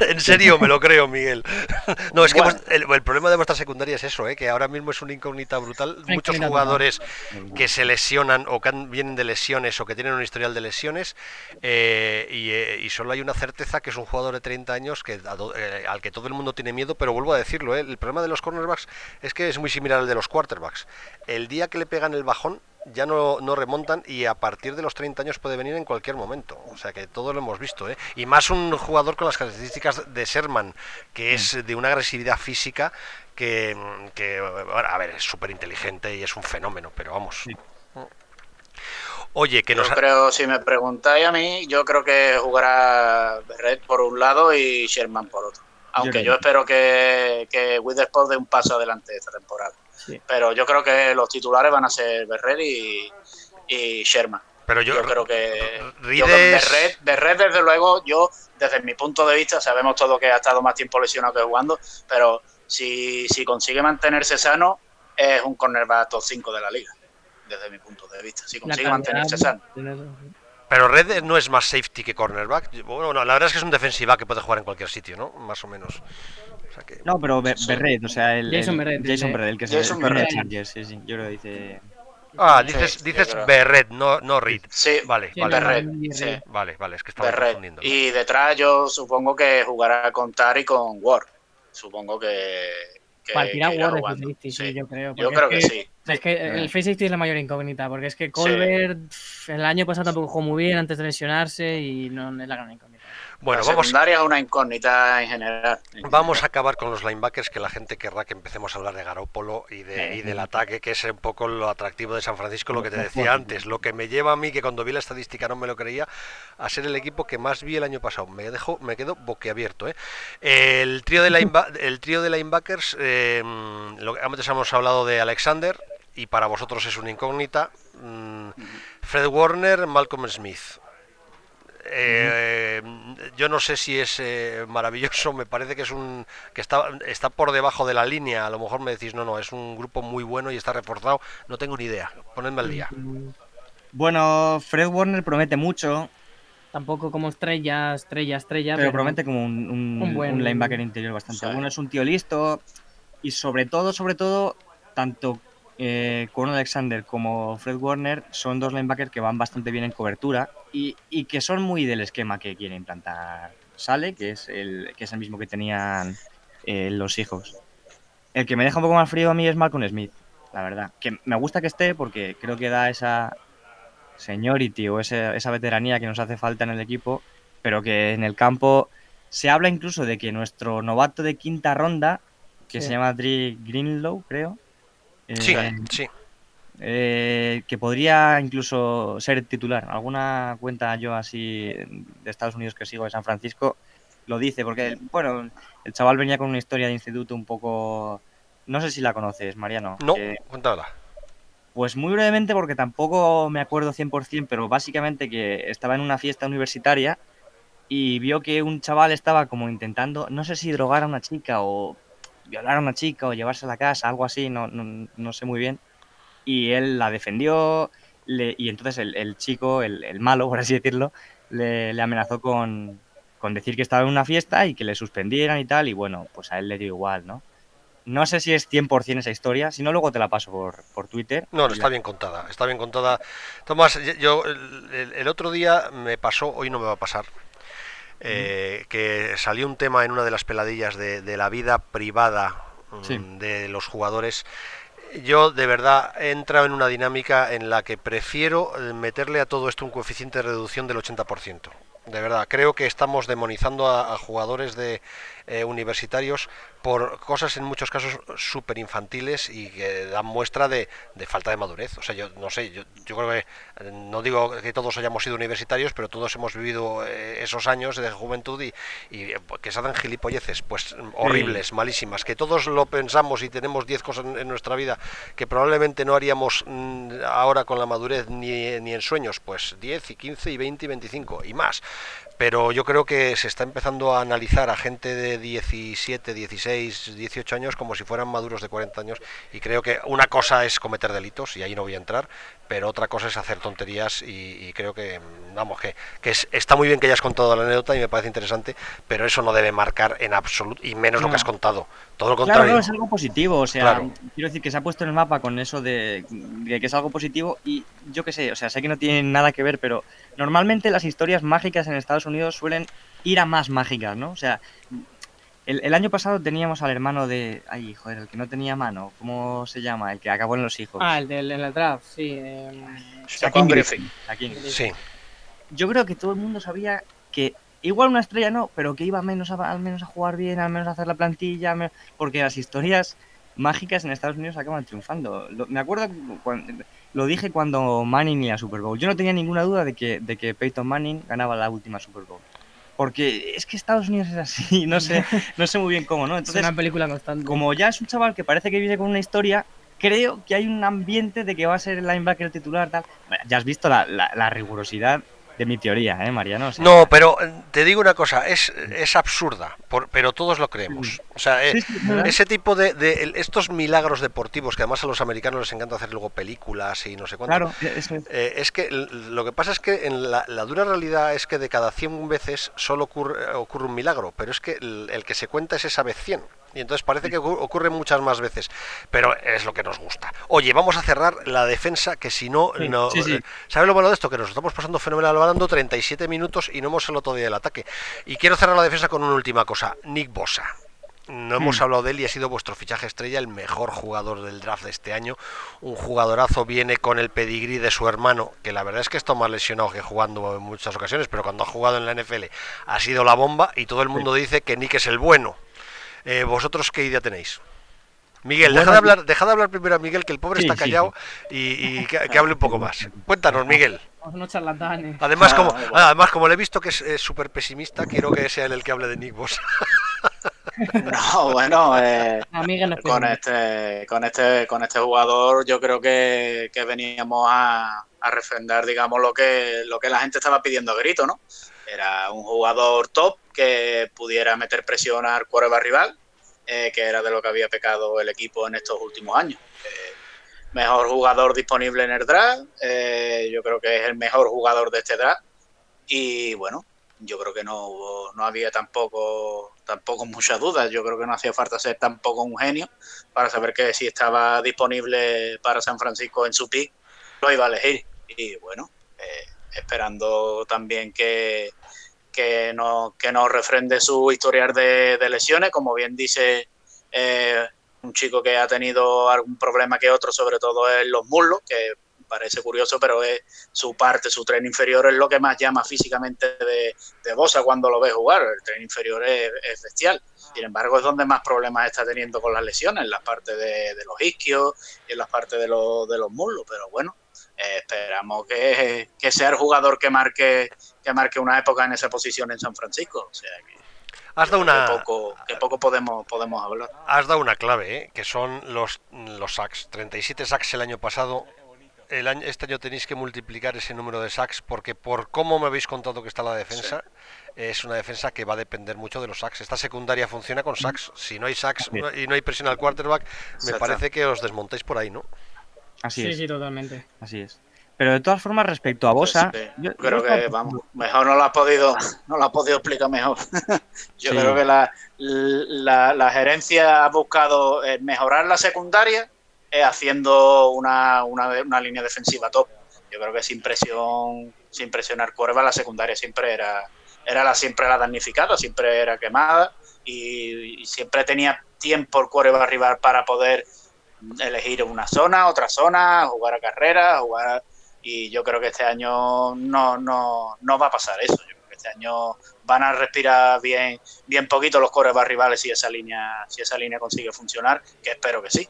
Speaker 2: En serio, me lo creo, Miguel. No, es que
Speaker 5: Bueno.
Speaker 2: vos- el, el problema de vuestra secundaria es eso, ¿eh? que ahora mismo es una incógnita brutal. Muchos jugadores que se lesionan o que han- vienen de lesiones o que tienen un historial de lesiones eh, y, eh, y solo hay una certeza que es un jugador de 30 años que a eh, al que todo el mundo tiene miedo, pero vuelvo a decirlo, ¿eh? el problema de los cornerbacks es que es muy similar al de los quarterbacks. El día que le pegan el bajón ya no, no remontan y a partir de los 30 años puede venir en cualquier momento. O sea que todo lo hemos visto. ¿eh? Y más un jugador con las características de Sherman, que es de una agresividad física que, que, bueno, a ver, es súper inteligente y es un fenómeno, pero vamos. Oye, que
Speaker 5: Yo
Speaker 2: nos... ha-
Speaker 5: creo, si me preguntáis a mí, yo creo que jugará Red por un lado y Sherman por otro. Aunque yo, espero que, que Witherspoon dé un paso adelante esta temporada.
Speaker 4: Sí.
Speaker 5: Pero yo creo que los titulares van a ser Berred y, y Sherman.
Speaker 2: Pero yo,
Speaker 5: Yo, creo que.
Speaker 2: Rides-
Speaker 5: yo desde luego, yo, desde mi punto de vista, sabemos todo que ha estado más tiempo lesionado que jugando, pero si, si consigue mantenerse sano, es un cornerback top 5 de la liga. Desde mi punto de vista. Si consigue
Speaker 4: calidad
Speaker 5: mantenerse sano.
Speaker 2: Pero Red no es más safety que cornerback. Bueno, no, la verdad es que es un defensive back que puede jugar en cualquier sitio, ¿no? Más o menos. O sea que...
Speaker 3: No, pero Be-
Speaker 5: Sí.
Speaker 3: Berret, o sea, el.
Speaker 4: Jason Berret,
Speaker 3: Jason Berret, el que
Speaker 5: Jason
Speaker 3: se viene de
Speaker 4: Berret.
Speaker 3: Chargers, sí, sí. Yo creo que dice.
Speaker 2: Ah,
Speaker 5: Sí,
Speaker 2: dices,
Speaker 5: yo
Speaker 2: dices. Berret, no, no Reed.
Speaker 5: Sí,
Speaker 2: Vale,
Speaker 4: Sí,
Speaker 2: vale,
Speaker 5: Berret, sí.
Speaker 2: Vale, vale, es que estaba
Speaker 5: Berret.
Speaker 2: confundiendo.
Speaker 5: Y detrás yo supongo que jugará con Tari y con Ward. Supongo que. Que
Speaker 4: Partirá
Speaker 5: que irá
Speaker 4: Ward de
Speaker 5: jugando.
Speaker 4: safety, sí,
Speaker 5: Sí.
Speaker 4: yo creo.
Speaker 5: Yo creo
Speaker 4: es
Speaker 5: que sí.
Speaker 4: Es que el face es la mayor incógnita, porque es que Colbert el año pasado tampoco jugó muy bien antes de lesionarse y no es la gran incógnita.
Speaker 2: Bueno,
Speaker 5: la
Speaker 2: vamos,
Speaker 5: es una incógnita en general.
Speaker 2: vamos a acabar con los linebackers, que la gente querrá que empecemos a hablar de Garópolo y, de, y del ataque, que es un poco lo atractivo de San Francisco, lo que te decía antes, lo que me lleva a mí, que cuando vi la estadística no me lo creía, a ser el equipo que más vi el año pasado. Me dejo, me quedo boquiabierto. ¿eh? El trío de, lineba- el trío de linebackers, eh, lo que antes hemos hablado de Alexander, y para vosotros es una incógnita. mm, Fred Warner, Malcolm Smith. Eh, yo no sé si es eh, maravilloso, me parece que es un que está, está por debajo de la línea. A lo mejor me decís, no, no, es un grupo muy bueno y está reforzado. No tengo ni idea. Ponedme al día.
Speaker 3: Bueno, Fred Warner promete mucho,
Speaker 4: Tampoco como estrella, estrella, estrella.
Speaker 3: pero promete como un, un-
Speaker 4: un buen-
Speaker 3: un linebacker interior bastante
Speaker 5: Sí.
Speaker 3: bueno. Es un tío listo y sobre todo, sobre todo, tanto eh, Alexander como Fred Warner son dos linebackers que van bastante bien en cobertura y, y que son muy del esquema que quiere implantar Sale, que es el, que es el mismo que tenían eh, los hijos. El que me deja un poco más frío a mí es Malcolm Smith, la verdad. Que me gusta que esté porque creo que da esa seniority o ese- esa veteranía que nos hace falta en el equipo, pero que en el campo se habla incluso de que nuestro novato de quinta ronda, que
Speaker 4: Sí.
Speaker 3: se llama Dre Greenlow, creo, eh,
Speaker 2: Sí, sí.
Speaker 3: Eh, que podría incluso ser titular. Alguna cuenta yo así de Estados Unidos que sigo de San Francisco lo dice, porque bueno, el chaval venía con una historia de instituto un poco... No sé si la conoces, Mariano.
Speaker 2: No, cuéntamela.
Speaker 3: pues muy brevemente, porque tampoco me acuerdo 100%, pero básicamente que estaba en una fiesta universitaria y vio que un chaval estaba como intentando, no sé si drogar a una chica o violar a una chica o llevarse a la casa, algo así, no, no, no sé muy bien. Y él la defendió le, y entonces el, el chico, el, el, malo, por así decirlo, le, le amenazó con, con, decir que estaba en una fiesta y que le suspendieran y tal. Y bueno, pues a él le dio igual, ¿no? No sé si es 100% esa historia, si no luego te la paso por, por Twitter.
Speaker 2: No, no, está bien contada, está bien contada. Tomás, yo el, el otro día me pasó, hoy no me va a pasar, eh, que salió un tema en una de las peladillas de, de la vida privada sí. de los jugadores. Yo de verdad he entrado en una dinámica en la que prefiero meterle a todo esto un coeficiente de reducción del 80%. De verdad, creo que estamos demonizando a, a jugadores de eh, universitarios por cosas en muchos casos súper infantiles y que dan muestra de, de, falta de madurez. O sea, yo no sé, yo, yo, creo que no digo que todos hayamos sido universitarios, pero todos hemos vivido eh, esos años de juventud y, y que se hacen gilipolleces, pues horribles, sí. malísimas, que todos lo pensamos y tenemos 10 cosas en, en, nuestra vida que probablemente no haríamos mm, ahora con la madurez ni, ni en sueños, pues 10 y 15 y 20 y 25 y más pero yo creo que se está empezando a analizar a gente de 17, 16, 18 años como si fueran maduros de 40 años y creo que una cosa es cometer delitos y ahí no voy a entrar, pero otra cosa es hacer tonterías y, y creo que, vamos, que, que es, está muy bien que hayas contado la anécdota y me parece interesante, pero eso no debe marcar en absoluto, y menos no. lo que has contado, todo lo contrario.
Speaker 3: Claro, no, es algo positivo, o sea, claro. quiero decir que se ha puesto en el mapa con eso de, de que es algo positivo y yo qué sé, o sea, sé que no tiene nada que ver, pero normalmente las historias mágicas en Estados Unidos suelen ir a más mágicas, ¿no? O sea, el, el, año pasado teníamos al hermano de. Ay, joder, el que no tenía mano. ¿Cómo se llama? El que acabó en los hijos.
Speaker 4: Ah, el del en el draft, sí. Eh...
Speaker 5: Shaquin Griffin.
Speaker 2: Griffin. Sí.
Speaker 3: Yo creo que todo el mundo sabía que igual una estrella no, pero que iba menos a, al menos a jugar bien, al menos a hacer la plantilla, porque las historias mágicas en Estados Unidos acaban triunfando. Lo, me acuerdo cuando, lo dije cuando Manning y la Super Bowl. Yo no tenía ninguna duda de que, de que Peyton Manning ganaba la última Super Bowl porque es que Estados Unidos es así, no sé, no sé muy bien cómo, ¿no?
Speaker 4: Entonces, es una película constante.
Speaker 3: Como ya es un chaval que parece que vive con una historia, creo que hay un ambiente de que va a ser el linebacker titular, tal. Bueno, ya has visto la, la, la rigurosidad de mi teoría, ¿eh, Mariano? O
Speaker 2: sea, no, pero te digo una cosa, es, es absurda, por, pero todos lo creemos. O sea, sí, sí, eh, ese tipo de, de, estos milagros deportivos, que además a los americanos les encanta hacer luego películas y no sé cuánto.
Speaker 3: Claro, es.
Speaker 2: Eh, es que lo que pasa es que en la, la, dura realidad es que de cada 100 veces solo ocurre, ocurre un milagro, pero es que el, el que se cuenta es esa vez 100 y entonces parece que ocurre muchas más veces, pero es lo que nos gusta. Oye, vamos a cerrar la defensa, que si no,
Speaker 3: sí,
Speaker 2: no
Speaker 3: sí, sí.
Speaker 2: ¿sabes lo malo de esto? Que nos estamos pasando fenomenal balando 37 minutos y no hemos hablado todavía del ataque. Y quiero cerrar la defensa con una última cosa, Nick Bosa. No hemos hmm. hablado de él y ha sido vuestro fichaje estrella, el mejor jugador del draft de este año. Un jugadorazo viene con el pedigrí de su hermano, que la verdad es que está más lesionado que jugando en muchas ocasiones, pero cuando ha jugado en la NFL ha sido la bomba y todo el mundo dice que Nick es el bueno. Eh, ¿Vosotros qué idea tenéis? Miguel, deja de, hablar, deja de hablar primero a Miguel, que el pobre sí, está callado sí, y, y que, que, hable un poco más. Cuéntanos, Miguel.
Speaker 4: No.
Speaker 2: Además, como, además, como le he visto que es súper pesimista, quiero que sea él el que hable de Nick Bosa.
Speaker 5: No, bueno, eh, con, este, con, este, con este jugador yo creo que, que veníamos a, a, refrendar, digamos, lo que, lo que la gente estaba pidiendo a grito, ¿no? Era un jugador top que pudiera meter presión al quarterback rival, eh, que era de lo que había pecado el equipo en estos últimos años. Eh, mejor jugador disponible en el draft, eh, yo creo que es el mejor jugador de este draft. Y bueno, yo creo que no, hubo, no había tampoco, tampoco muchas dudas. Yo creo que no hacía falta ser tampoco un genio para saber que si estaba disponible para San Francisco en su pick, lo iba a elegir. Y bueno, esperando también que, que, no, que no refrende su historial de, de lesiones, como bien dice eh, un chico que ha tenido algún problema que otro, sobre todo en los muslos, que parece curioso, pero es su parte, su tren inferior es lo que más llama físicamente de, de Bosa cuando lo ve jugar. El tren inferior es, es, bestial. Sin embargo, es donde más problemas está teniendo con las lesiones, en la parte de, los isquios y en la parte de, lo, de los muslos. Pero bueno, eh, esperamos que, que, sea el jugador que marque, que marque una época en esa posición en San Francisco. O sea que
Speaker 2: Has dado una...
Speaker 5: Que poco, que poco podemos, podemos hablar.
Speaker 2: Has dado una clave, ¿eh? que son los, los sacks. 37 sacks el año pasado, el año, este año tenéis que multiplicar ese número de sacks porque por cómo me habéis contado que está la defensa, es una defensa que va a depender mucho de los sacks. Esta secundaria funciona con sacks. Si no hay sacks y no hay presión al quarterback, me parece que os desmontáis por ahí, ¿no?
Speaker 3: Así
Speaker 4: Sí,
Speaker 3: es,
Speaker 4: sí, totalmente.
Speaker 3: así es. Pero de todas formas, respecto a Bosa,
Speaker 5: Sí,
Speaker 3: yo-
Speaker 5: creo
Speaker 3: yo
Speaker 5: que,
Speaker 3: estaba-
Speaker 5: vamos, mejor no lo ha podido, no lo ha podido explicar mejor. Yo
Speaker 3: Sí.
Speaker 5: creo que la, la, la gerencia ha buscado eh, mejorar la secundaria eh, haciendo una, una, una línea defensiva top. Yo creo que sin presión, sin presionar cuerva, la secundaria siempre era, era la siempre la damnificada, siempre era quemada y, y siempre tenía tiempo el cuerva rival para poder elegir una zona, otra zona, jugar a carrera, jugar a- y yo creo que este año no, no, no va a pasar eso. Yo creo que este año van a respirar bien, bien poquito los corebas rivales si esa línea, si esa línea consigue funcionar, que espero que sí.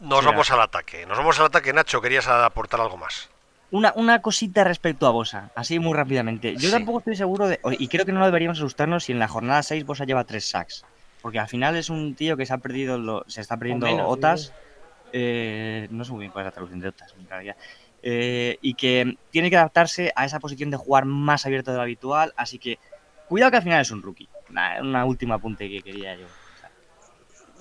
Speaker 2: Nos vamos al ataque. Nos vamos al ataque, Nacho. Querías aportar algo más.
Speaker 3: Una, una cosita respecto a Bosa, así muy rápidamente. Yo
Speaker 2: Sí.
Speaker 3: tampoco estoy seguro de. Y creo que no deberíamos asustarnos si en la jornada 6 Bosa lleva 3 sacks. Porque al final es un tío que se ha perdido. lo- se está perdiendo
Speaker 4: menos,
Speaker 3: Otas.
Speaker 4: sí.
Speaker 3: eh, no sé muy bien cuál es la traducción de Otas, en realidad. Eh, y que tiene que adaptarse a esa posición de jugar más abierto de lo habitual. Así que cuidado que al final es un rookie. Una, una última apunte que quería yo.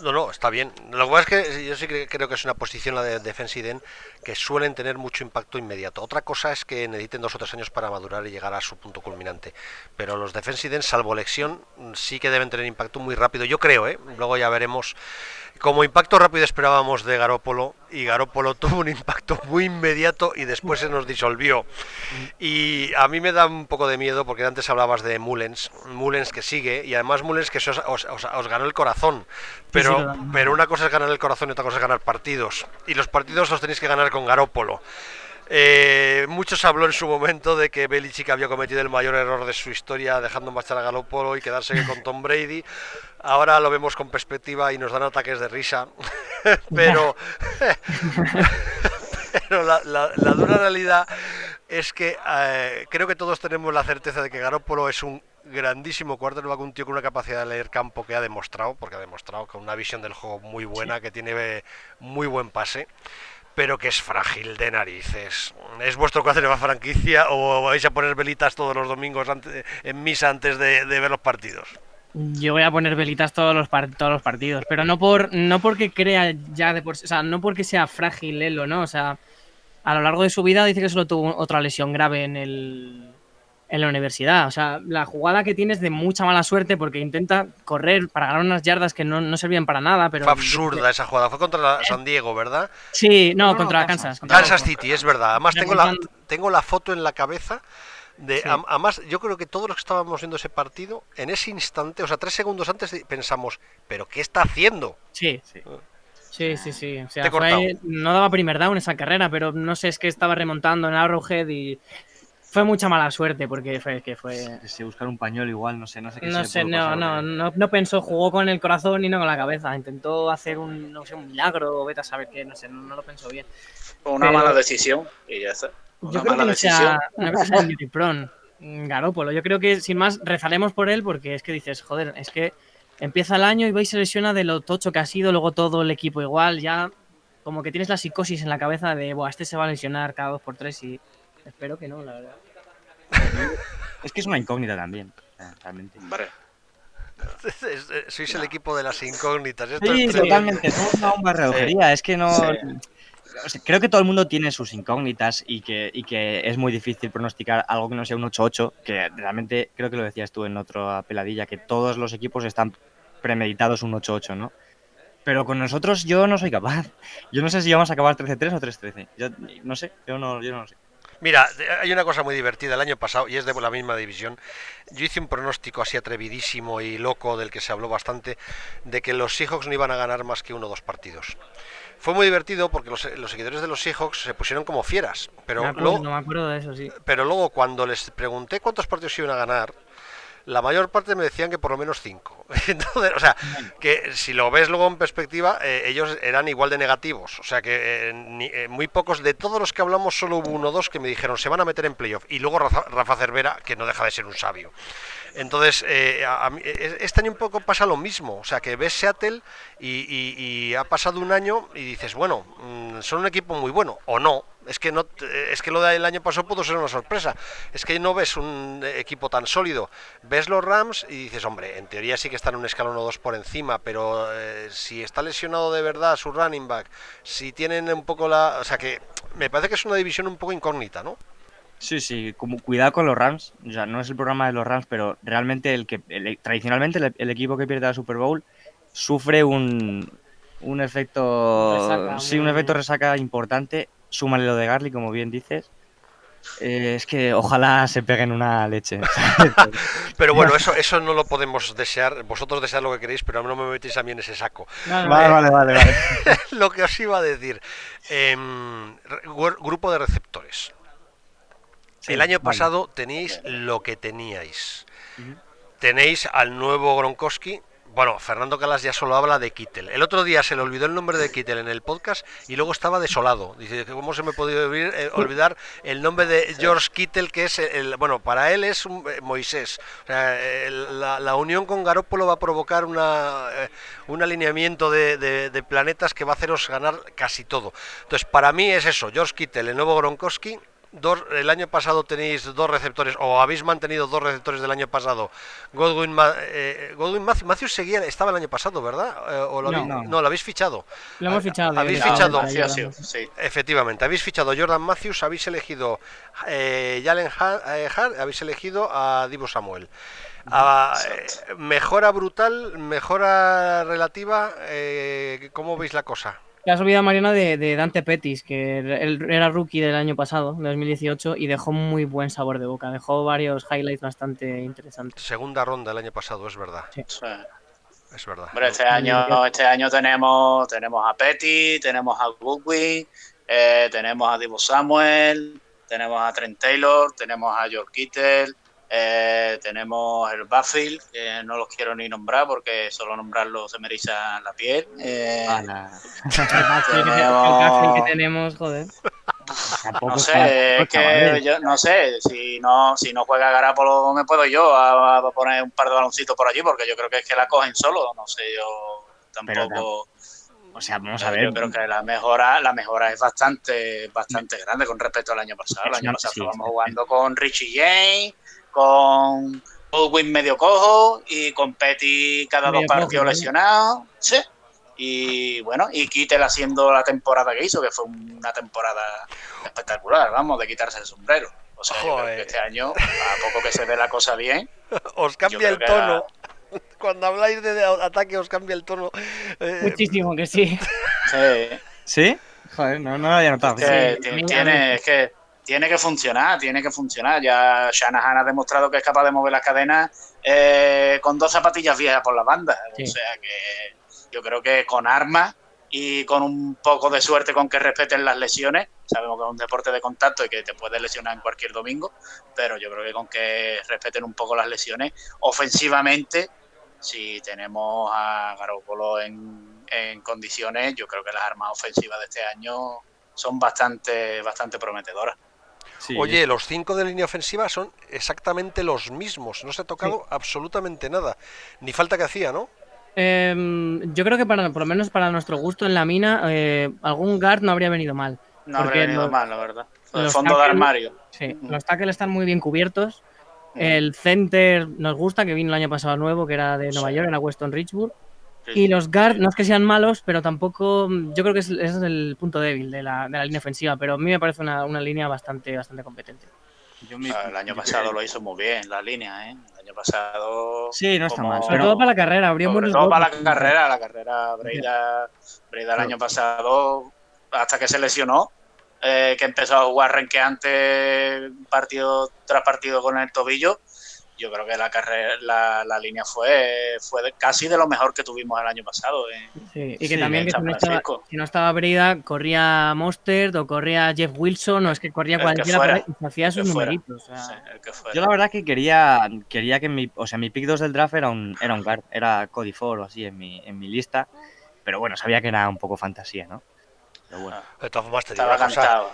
Speaker 2: No, no, está bien. Lo que pasa es que yo sí que creo que es una posición la de defensive end que suelen tener mucho impacto inmediato. Otra cosa es que necesiten dos o tres años para madurar y llegar a su punto culminante. Pero los defensive end, salvo lección, sí que deben tener impacto muy rápido. Yo creo, ¿eh? Luego ya veremos. Como impacto rápido esperábamos de Garópolo y Garópolo tuvo un impacto muy inmediato y después se nos disolvió. Y a mí me da un poco de miedo porque antes hablabas de Mullens, Mullens que sigue y además Mullens que os, os- os- os ganó el corazón. Pero, pero una cosa es ganar el corazón y otra cosa es ganar partidos. Y los partidos los tenéis que ganar con Garópolo. Eh, mucho se habló en su momento de que Belichick había cometido el mayor error de su historia dejando marchar a Garópolo y quedarse con Tom Brady. Ahora lo vemos con perspectiva y nos dan ataques de risa. pero pero la, la- la dura realidad es que eh, creo que todos tenemos la certeza de que Garoppolo es un grandísimo quarterback, un tío con una capacidad de leer campo que ha demostrado, porque ha demostrado con una visión del juego muy buena, que tiene eh, muy buen pase, pero que es frágil de narices. ¿Es vuestro quarterback franquicia o vais a poner velitas todos los domingos ante- en misa antes de, de ver los partidos?
Speaker 4: Yo voy a poner velitas todos los, todos los partidos, pero no por no porque crea ya de por o sea, no porque sea frágil él o no, o sea, a lo largo de su vida dice que solo tuvo otra lesión grave en el en la universidad, o sea, la jugada que tiene es de mucha mala suerte porque intenta correr para ganar unas yardas que no, no servían para nada, pero
Speaker 2: Fue absurda esa jugada, fue contra la San Diego, ¿verdad?
Speaker 4: Sí, no,
Speaker 3: No, no,
Speaker 4: contra
Speaker 3: Kansas.
Speaker 4: Kansas. contra
Speaker 2: Kansas
Speaker 4: Kansas.
Speaker 2: City, es verdad. Además tengo la, tengo la foto en la cabeza de,
Speaker 4: Sí.
Speaker 2: además yo creo que todos los que estábamos viendo ese partido, en ese instante, o sea, tres segundos antes pensamos, pero ¿qué está haciendo?
Speaker 4: Sí,
Speaker 3: Sí.
Speaker 4: sí, sí, sí. O
Speaker 2: Te
Speaker 4: sea, fue- no daba primer down esa carrera, pero no sé, es que estaba remontando en Arrowhead y fue mucha mala suerte porque fue que fue
Speaker 3: Si buscar un pañuelo igual, no sé, no sé qué
Speaker 4: no sé, no, no, no, no pensó, jugó con el corazón y no con la cabeza. Intentó hacer un, no sé, un milagro, o vete a saber qué, no sé, no, no lo pensó bien.
Speaker 5: Una
Speaker 4: Pero-
Speaker 5: mala decisión y ya está. Una
Speaker 4: Yo creo que
Speaker 5: mala
Speaker 4: no
Speaker 5: decisión.
Speaker 4: sea, no injury prone, mm, Garópolo. Yo creo que sin más rezaremos por él porque es que dices, joder, es que empieza el año y vais se lesiona de lo tocho que ha sido, luego todo el equipo igual, ya como que tienes la psicosis en la cabeza de, Buah, este se va a lesionar cada dos por tres y espero que no, la verdad.
Speaker 3: Es que es una incógnita también, realmente.
Speaker 2: Es- Sois el equipo de las incógnitas. Esto
Speaker 3: Sí,
Speaker 2: es
Speaker 3: totalmente. Somos una bomba de relojería. Es que no.
Speaker 5: Sí.
Speaker 3: o sea, creo que todo el mundo tiene sus incógnitas y que, y que es muy difícil pronosticar algo que no sea un 8-8, que realmente creo que lo decías tú en otra peladilla, que todos los equipos están premeditados un 8-8, ¿no? Pero con nosotros yo no soy capaz. Yo no sé si vamos a acabar 13-3 o 3-13. Yo no sé, yo no, yo no lo sé.
Speaker 2: Mira, hay una cosa muy divertida el año pasado y es de la misma división. Yo hice un pronóstico así atrevidísimo y loco del que se habló bastante de que los Seahawks no iban a ganar más que uno o dos partidos. Fue muy divertido porque los, los seguidores de los Seahawks se pusieron como fieras, pero
Speaker 4: Me acuerdo-
Speaker 2: luego,
Speaker 4: no me acuerdo de eso, sí.
Speaker 2: pero luego cuando les pregunté cuántos partidos iban a ganar, la mayor parte me decían que por lo menos cinco. Entonces, o sea, que si lo ves luego en perspectiva, eh, ellos eran igual de negativos. O sea, que eh, ni- eh, muy pocos, de todos los que hablamos, solo hubo uno o dos que me dijeron se van a meter en playoff. Y luego Rafa, Rafa Cervera, que no deja de ser un sabio. Entonces, eh, a- mí- eh, este año un poco pasa lo mismo. O sea, que ves Seattle y ha pasado un año y dices, bueno, mm, son un equipo muy bueno, o no. Es que no, es que lo del año pasado pudo ser una sorpresa. Es que no ves un equipo tan sólido. Ves los Rams y dices, hombre, en teoría sí que están un escalón o dos por encima, pero eh, si está lesionado de verdad su running back, si tienen un poco la, o sea que me parece que es una división un poco incógnita, ¿no?
Speaker 3: Sí, sí, como, cuidado con los Rams. O sea, no es el programa de los Rams, pero realmente el que el- tradicionalmente el, el equipo que pierde la Super Bowl sufre un, un efecto
Speaker 4: Resaca,
Speaker 3: sí, un efecto resaca importante. Súmale lo de Garly, como bien dices. Eh, es que ojalá se peguen una leche.
Speaker 2: Pero bueno, eso, eso no lo podemos desear. Vosotros desead lo que queréis, pero no me metéis a mí en ese saco.
Speaker 3: Vale, vale, vale, vale.
Speaker 2: lo que os iba a decir. em, grupo de receptores.
Speaker 3: Sí,
Speaker 2: El año
Speaker 3: vale.
Speaker 2: pasado tenéis lo que teníais. Tenéis al nuevo Gronkowski. Bueno, Fernando Calas ya solo habla de Kittel. El otro día se le olvidó el nombre de Kittel en el podcast y luego estaba desolado. Dice, ¿cómo se me olvidar, eh, olvidar el nombre de George Kittel, que es el, bueno, para él es un, eh, Moisés. O sea, el- la, la unión con Garópolo va a provocar una, eh, un alineamiento de, de- de planetas que va a haceros ganar casi todo. Entonces, para mí es eso, George Kittel, el nuevo Gronkowski. Dos, el año pasado tenéis dos receptores, o habéis mantenido dos receptores del año pasado. Godwin, Ma- eh, Godwin Matthews, Matthews seguía, estaba el año pasado, ¿verdad? Eh, ¿O lo
Speaker 3: No,
Speaker 2: habéis-
Speaker 3: no.
Speaker 2: no, lo habéis fichado.
Speaker 4: Lo hemos fichado. de-
Speaker 2: Habéis fichado.
Speaker 5: Sí.
Speaker 2: Efectivamente, habéis fichado a Jordan Matthews, habéis elegido eh, Jalen eh, Hart, habéis elegido a Divo Samuel. Ah, eh, mejora brutal, mejora relativa, eh, ¿cómo veis la cosa?
Speaker 4: Te has olvidado, Mariano, de, de Dante Pettis, que él era rookie del año pasado, de 2018, y dejó muy buen sabor de boca. Dejó varios highlights bastante interesantes.
Speaker 2: Segunda ronda el año pasado, es verdad,
Speaker 5: Sí.
Speaker 2: es verdad.
Speaker 5: Hombre, este año, este año tenemos, tenemos a Petty, tenemos a Goodwin, eh, tenemos a Divo Samuel, tenemos a Trent Taylor, tenemos a George Kittle, eh, tenemos el Buffield, que no los quiero ni nombrar porque solo nombrarlo se me eriza la piel. eh.
Speaker 4: El que tenemos, joder.
Speaker 5: No sé, es que yo no sé, si no, si no juega Garapolo me puedo yo a, a poner un par de baloncitos por allí porque yo creo que es que la cogen solo, no sé, yo
Speaker 3: Pero
Speaker 5: tampoco.
Speaker 3: O sea, vamos a
Speaker 5: Pero
Speaker 3: ver.
Speaker 5: Yo creo que la mejora, la mejora es bastante, bastante grande con respecto al año pasado. El año pasado
Speaker 3: sí,
Speaker 5: estábamos
Speaker 3: sí.
Speaker 5: jugando con Richie James, con Goodwin medio cojo y con Petty cada
Speaker 4: Medio
Speaker 5: dos partidos
Speaker 4: cojo, ¿no?
Speaker 5: lesionados. Sí. Y bueno, y Kittel haciendo la temporada que hizo, que fue una temporada espectacular, vamos, de quitarse el sombrero. O sea, yo creo
Speaker 2: Joder.
Speaker 5: que este año, a poco que se dé la cosa bien,
Speaker 2: Os cambia el tono. Cuando habláis de ataque os cambia el tono. Eh,
Speaker 4: Muchísimo que sí.
Speaker 5: sí,
Speaker 3: ¿Sí? Joder, no, no lo había notado.
Speaker 5: que
Speaker 4: Sí,
Speaker 5: tiene, es que tiene que funcionar, tiene que funcionar. Ya Shanahan ha demostrado que es capaz de mover las cadenas eh, con dos zapatillas viejas por la banda.
Speaker 4: Sí.
Speaker 5: O sea que yo creo que con armas y con un poco de suerte con que respeten las lesiones, sabemos que es un deporte de contacto y que te puedes lesionar en cualquier domingo, pero yo creo que con que respeten un poco las lesiones, ofensivamente, si tenemos a Garoppolo en, en condiciones, yo creo que las armas ofensivas de este año son bastante, bastante prometedoras.
Speaker 3: Sí,
Speaker 2: Oye, los cinco de línea ofensiva son exactamente los mismos. No se ha tocado absolutamente nada. Ni falta que hacía, ¿no?
Speaker 4: Em, yo creo que para, por lo menos para nuestro gusto en la mina, eh, algún guard no habría venido mal.
Speaker 5: No habría venido
Speaker 4: los-
Speaker 5: mal, la verdad. El
Speaker 4: los
Speaker 5: fondo de
Speaker 4: tackles-
Speaker 5: armario.
Speaker 4: Sí,
Speaker 5: Ujú.
Speaker 4: los tackles están muy bien cubiertos. El center nos gusta, que vino el año pasado nuevo, que era de Nueva
Speaker 5: Sí.
Speaker 4: York, era Weston Richburg. Y los guard no es que sean malos, pero tampoco. Yo creo que es- ese es el punto débil de la, de la línea ofensiva, pero a mí me parece una, una línea bastante, bastante competente.
Speaker 3: yo me-
Speaker 5: Ah, El año pasado lo hizo muy bien, la línea, ¿eh? El año pasado.
Speaker 3: Sí, no está
Speaker 5: como-
Speaker 3: mal.
Speaker 4: Sobre
Speaker 3: Pero-
Speaker 4: todo para la carrera, abrió
Speaker 5: Sobre todo para la carrera, la carrera Breida, Breida el año pasado, hasta que se lesionó, eh, que empezó a jugar renqueante partido tras partido con el tobillo, yo creo que la carrera, la, la línea fue, fue casi de lo mejor que tuvimos el año pasado.
Speaker 4: Sí, y que también que si, no estaba, si no estaba Brida, corría Monster o corría Jeff Wilson, o es que corría cualquiera y hacía sus numeritos.
Speaker 3: yo la verdad que quería, quería que mi, o sea, mi pick 2 del draft era un, era un guard, era Cody Ford o así en mi, en mi lista, pero bueno, sabía que era un poco fantasía, ¿no?
Speaker 2: Pero bueno. De todas formas,
Speaker 5: estaba cantado.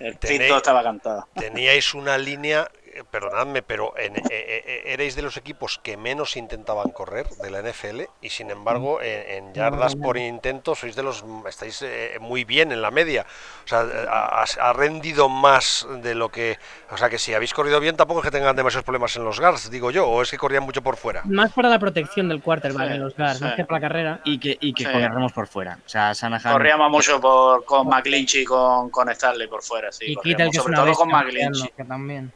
Speaker 5: el pinto estaba cantado.
Speaker 2: Teníais una línea eh, perdonadme, pero en, eh, eh, erais de los equipos que menos intentaban correr de la NFL y sin embargo en, yardas por intento sois de los estáis muy bien en la media. O sea, ha, rendido más de lo que, o sea, que si habéis corrido bien tampoco es que tengan demasiados problemas en los guards, digo yo, o es que corrían mucho por fuera.
Speaker 4: Más para la protección del quarterback en los guards, más que para la carrera
Speaker 3: y que y que corríamos por fuera. O sea,
Speaker 5: corríamos mucho por con McLinch y con con Starley por fuera, sí. Y sobre todo con McLinch. también.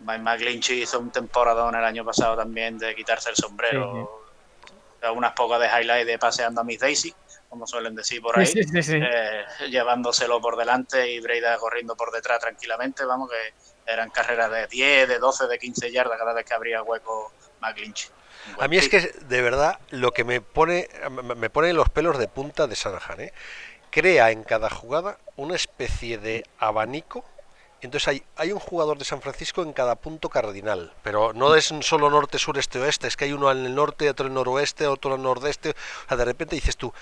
Speaker 5: Mike McGlinch hizo un temporadón el año pasado también de quitarse el sombrero. Unas pocas de highlight de paseando a Miss Daisy, como suelen decir por ahí, eh, llevándoselo por delante y Breida corriendo por detrás tranquilamente. Vamos, que eran carreras de 10, de 12, de 15 yardas cada vez que abría hueco McGlinch.
Speaker 2: A mí es que de verdad lo que me pone me pone los pelos de punta de Sanahan, ¿eh? crea en cada jugada una especie de abanico entonces hay, hay un jugador de San Francisco en cada punto cardinal, pero no es solo norte, sur, este, oeste, es que hay uno en el norte, otro en el noroeste, otro en el nordeste. O sea, de repente dices tú,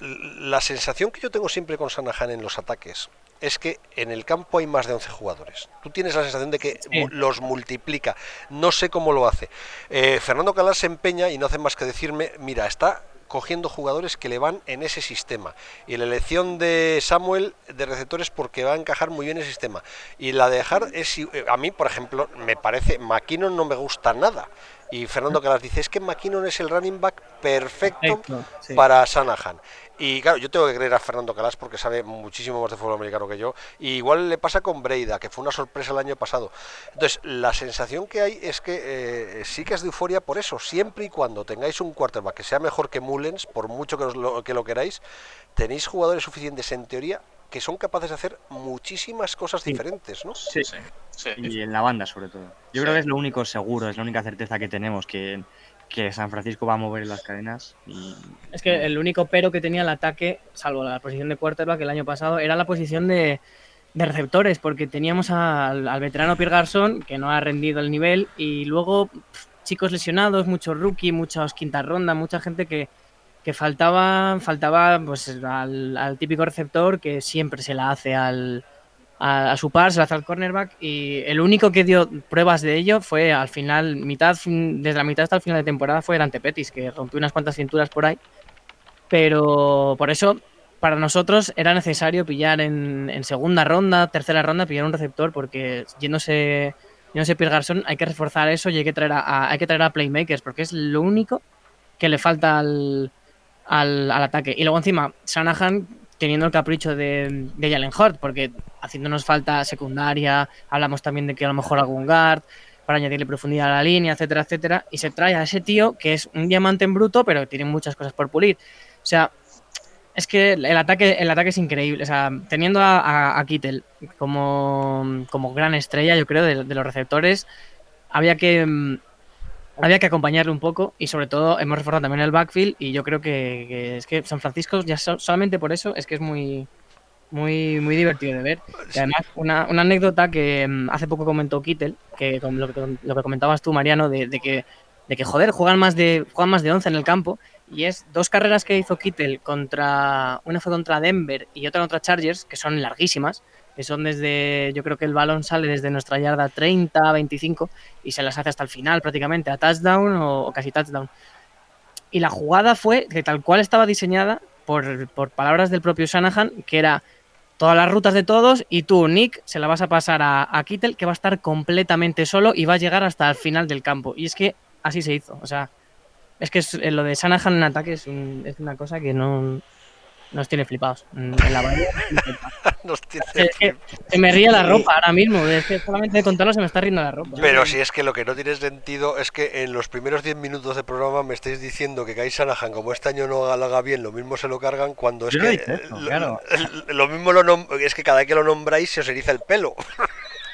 Speaker 2: la sensación que yo tengo siempre con Sanahan en los ataques es que en el campo hay más de 11 jugadores. Tú tienes la sensación de que los multiplica. No sé cómo lo hace. Eh, Fernando Calas se empeña y no hace más que decirme, mira, está cogiendo jugadores que le van en ese sistema. Y la elección de Samuel de receptores porque va a encajar muy bien el sistema. Y la de dejar es, eh, a mí, por ejemplo, me parece, McKinnon no me gusta nada. Y Fernando Calas dice, es que McKinnon es el running back perfecto, para Sanahan. Y claro, yo tengo que creer a Fernando Calas porque sabe muchísimo más de fútbol americano que yo. Y igual le pasa con Breida, que fue una sorpresa el año pasado. Entonces, la sensación que hay es que eh, sí que es de euforia por eso. Siempre y cuando tengáis un quarterback que sea mejor que Mullens, por mucho que, lo, que lo queráis, tenéis jugadores suficientes en teoría que son capaces de hacer muchísimas cosas diferentes, ¿no?
Speaker 3: Sí. sí. Y en la banda, sobre todo. Yo creo que es lo único seguro, es la única certeza que tenemos, que que San Francisco va a mover las cadenas. Y...
Speaker 4: Es que el único pero que tenía el ataque, salvo la posición de quarterback el año pasado, era la posición de, receptores, porque teníamos al, veterano Pierre Garçon, que no ha rendido el nivel, y luego chicos lesionados, muchos rookie, muchas quinta ronda, mucha gente que, faltaba, faltaba pues, al típico receptor que siempre se la hace al, a, su par, se la hace al cornerback y el único que dio pruebas de ello fue al final, mitad, desde la mitad hasta el final de temporada fue Dante Petis, que rompió unas cuantas cinturas por ahí. Pero por eso, para nosotros era necesario pillar en, segunda ronda, tercera ronda, pillar un receptor, porque yéndose, yéndose Pierre Garçon hay que reforzar eso y hay que traer a, hay que traer a playmakers, porque es lo único que le falta al, al, al ataque. Y luego encima, Shanahan teniendo el capricho de, de Jalen Hurt, porque haciéndonos falta secundaria, hablamos también de que a lo mejor algún guard para añadirle profundidad a la línea, etcétera, etcétera, y se trae a ese tío que es un diamante en bruto, pero tiene muchas cosas por pulir. O sea, es que el ataque, el ataque es increíble. O sea, teniendo a, a, Kittel como, como, gran estrella, yo creo, de, de los receptores, había que mm, había que acompañarle un poco y sobre todo hemos reforzado también el backfield y yo creo que, es que San Francisco ya solamente por eso es que es muy muy muy divertido de ver. Y además una, anécdota que mm, hace poco comentó Kittel, que lo, que lo que comentabas tú Mariano de, que de que joder, juegan más de juegan más de 11 en el campo y es dos carreras que hizo Kittel contra una fue contra Denver y otra contra Chargers que son larguísimas que son desde, yo creo que el balón sale desde nuestra yarda 30, 25 y se las hace hasta el final prácticamente, a touchdown o, casi touchdown. Y la jugada fue que tal cual estaba diseñada por, palabras del propio Shanahan, que era todas las rutas de todos y tú, Nick, se la vas a pasar a, a Kittel, que va a estar completamente solo y va a llegar hasta el final del campo. Y es que así se hizo. O sea, es que lo de Shanahan en ataque es, es una cosa que no, nos tiene flipados. En la nos tiene se me ríe la ropa ahora mismo. Es que solamente de contarlo se me está riendo la ropa.
Speaker 2: Pero si es que lo que no tiene sentido es que en los primeros 10 minutos de programa me estáis diciendo que Kai Sanahan, como este año no lo haga bien, lo mismo se lo cargan cuando es que. lo, mismo lo es que cada vez que lo nombráis se os eriza el pelo.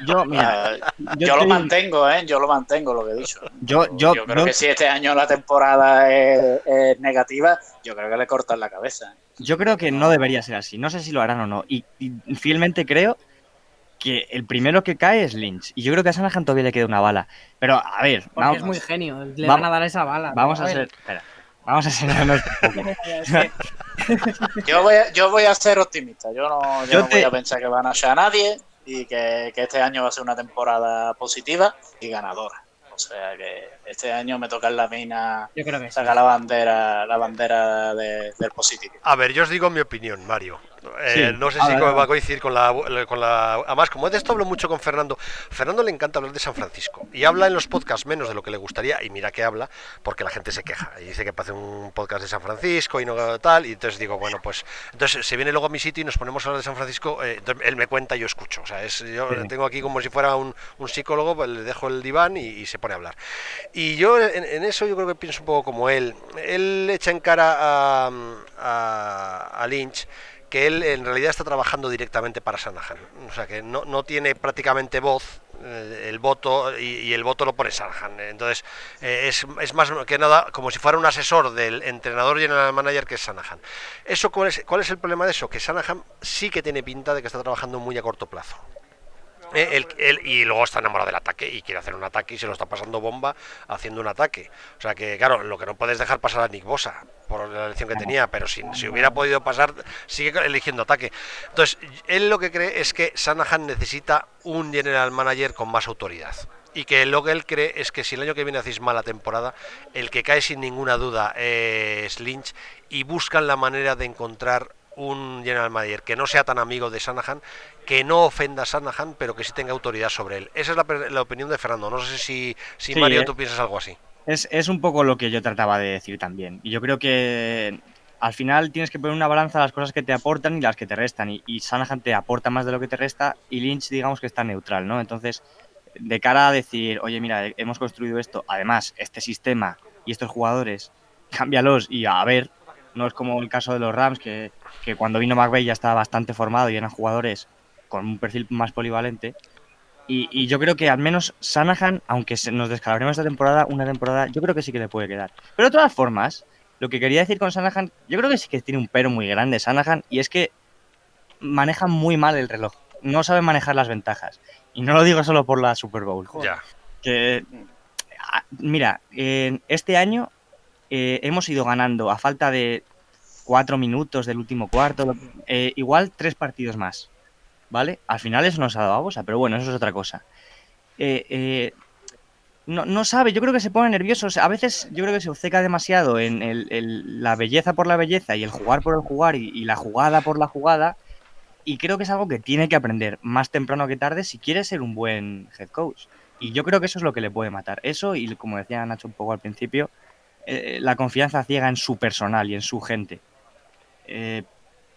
Speaker 3: Yo, mira,
Speaker 5: Ah, yo, lo
Speaker 3: estoy-
Speaker 5: mantengo, ¿eh? Yo lo mantengo, lo que he dicho.
Speaker 3: Yo, yo,
Speaker 5: Yo creo
Speaker 3: yo-
Speaker 5: que si este año la temporada es, es negativa, yo creo que le cortan la cabeza.
Speaker 3: Yo creo que no debería ser así. No sé si lo harán o no. Y, y fielmente creo que el primero que cae es Lynch. Y yo creo que a Shanahan todavía le queda una bala. Pero, a ver,
Speaker 4: Porque
Speaker 3: vamos,
Speaker 4: es muy genio. Le
Speaker 3: vamos-
Speaker 4: van a dar esa bala.
Speaker 3: vamos a ser. Espera, vamos a
Speaker 4: que-
Speaker 5: Yo voy a, yo voy a ser optimista. Yo no, yo
Speaker 3: Yo
Speaker 5: no
Speaker 3: te-
Speaker 5: voy a pensar que van a echar a nadie y que, que este año va a ser una temporada positiva y ganadora. O sea que este año me toca en la mina
Speaker 4: Yo creo que sí.
Speaker 5: sacar la bandera, la bandera de- del positivo.
Speaker 2: A ver, yo os digo mi opinión, Mario. Eh,
Speaker 3: Sí,
Speaker 2: no sé
Speaker 3: a
Speaker 2: si
Speaker 3: ver,
Speaker 2: va a coincidir con la, con la... Además, como de esto hablo mucho con Fernando, Fernando le encanta hablar de San Francisco. Y habla en los podcasts menos de lo que le gustaría, y mira que habla, porque la gente se queja. Y dice que hace un podcast de San Francisco y no tal, y entonces digo, bueno, pues... Entonces se viene luego a mi sitio y nos ponemos a hablar de San Francisco, eh, entonces él me cuenta y yo escucho. O sea, es, yo
Speaker 3: Sí.
Speaker 2: le tengo aquí como si fuera un, un psicólogo, pues le dejo el diván y, y se pone a hablar. Y yo en, en eso yo creo que pienso un poco como él. Él echa en cara a, a, a Lynch que él en realidad está trabajando directamente para Shanahan. O sea, que no, no tiene prácticamente voz, eh, el voto, y, y el voto lo pone Shanahan. Entonces, eh, es, es más que nada como si fuera un asesor del entrenador general manager que es Shanahan. Eso, ¿cuál es, ¿Cuál es el problema de eso? Que Shanahan sí que tiene pinta de que está trabajando muy a corto plazo. Eh, él- él- y luego está enamorado del ataque y quiere hacer un ataque y se lo está pasando bomba haciendo un ataque. O sea que, claro, lo que no puedes dejar pasar a Nick Bosa por la elección que tenía, pero si, si hubiera podido pasar, sigue eligiendo ataque. Entonces, él lo que cree es que Shanahan necesita un general manager con más autoridad. Y que lo que él cree es que si el año que viene hacéis mala temporada, el que cae sin ninguna duda es Lynch y buscan la manera de encontrar un general manager que no sea tan amigo de Shanahan, que no ofenda a Shanahan, pero que sí tenga autoridad sobre él. Esa es la, opinión de Fernando. No sé si, si
Speaker 3: Sí,
Speaker 2: Mario
Speaker 3: eh.
Speaker 2: tú piensas algo así.
Speaker 3: Es, es un poco lo que yo trataba de decir también. Y yo creo que al final tienes que poner una balanza las cosas que te aportan y las que te restan. Y, y Shanahan te aporta más de lo que te resta y Lynch digamos que está neutral, ¿no? Entonces, de cara a decir, oye, mira, hemos construido esto, además, este sistema y estos jugadores, cámbialos y a ver, no es como el caso de los Rams, que, que cuando vino McVeigh ya estaba bastante formado y eran jugadores con un perfil más polivalente. Y, y yo creo que al menos Shanahan, aunque nos descalabremos esta temporada, una temporada, yo creo que sí que le puede quedar. Pero de todas formas, lo que quería decir con Shanahan, yo creo que sí que tiene un pero muy grande Shanahan, y es que maneja muy mal el reloj. No sabe manejar las ventajas. Y no lo digo solo por la Super Bowl.
Speaker 2: Ya.
Speaker 3: Que, ah, mira, este año eh, hemos ido ganando a falta de cuatro minutos del último cuarto, eh, igual tres partidos más. ¿Vale? Al final eso nos ha dado a pero bueno, eso es otra cosa. Eh, eh, no, no sabe, yo creo que se pone nervioso. a veces yo creo que se obceca demasiado en el- la belleza por la belleza y el jugar por el jugar y, la jugada por la jugada. Y creo que es algo que tiene que aprender más temprano que tarde si quiere ser un buen head coach. Y yo creo que eso es lo que le puede matar. Eso y como decía Nacho un poco al principio, la confianza ciega en su personal y en su gente. Eh,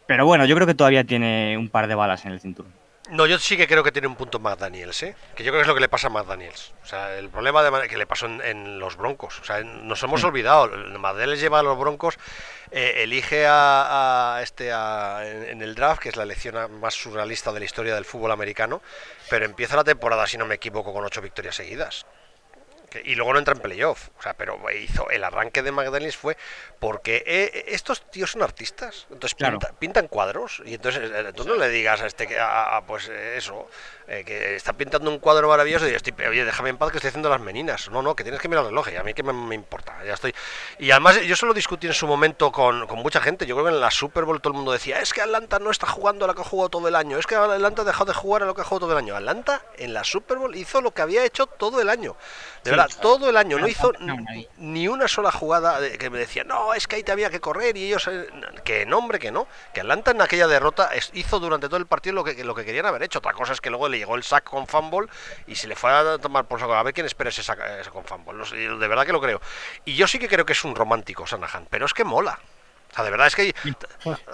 Speaker 3: pero bueno, yo creo que todavía tiene un par de balas en el cinturón.
Speaker 2: No, yo sí que creo que tiene un punto McDaniels, ¿eh? Que yo creo que es lo que le pasa a McDaniels. O sea, el problema de que le pasó en, en los Broncos. O sea, nos hemos olvidado. McDaniels lleva a los Broncos, eh, elige a, a este a- en, en el draft, que es la elección más surrealista de la historia del fútbol americano, pero empieza la temporada, si no me equivoco, con ocho victorias seguidas. Que- Y luego no entra en playoff. O sea, pero hizo el arranque de McDaniels fue porque eh, estos tíos son artistas. Entonces
Speaker 3: Claro.
Speaker 2: pinta- pintan cuadros. Y entonces eh, tú no le digas a este que, a- a, pues eh, eso, eh, que está pintando un cuadro maravilloso y yo estoy, oye, déjame en paz que estoy haciendo las meninas. No, no, que tienes que mirar el reloj. Y a mí que me, me importa. Ya estoy. Y además yo solo discutí en su momento con, con mucha gente. Yo creo que en la Super Bowl todo el mundo decía, es que Atlanta no está jugando a lo que ha jugado todo el año. Es que Atlanta ha dejado de jugar a lo que ha jugado todo el año. Atlanta en la Super Bowl hizo lo que había hecho todo el año. De
Speaker 3: Sí.
Speaker 2: verdad, todo el año. No hizo ni una sola jugada que me decía, no, es que ahí te había que correr y ellos... eh, Que no, hombre, que no. Que Atlanta en aquella derrota hizo durante todo el partido lo que, lo que querían haber hecho. Otra cosa es que luego le llegó el sack con fumble y se le fue a tomar por saco. A ver quién espera ese sack ese con fumble. No sé, de verdad que lo creo. Y yo sí que creo que es un romántico, Sanahan, pero es que mola. O sea, de verdad es que...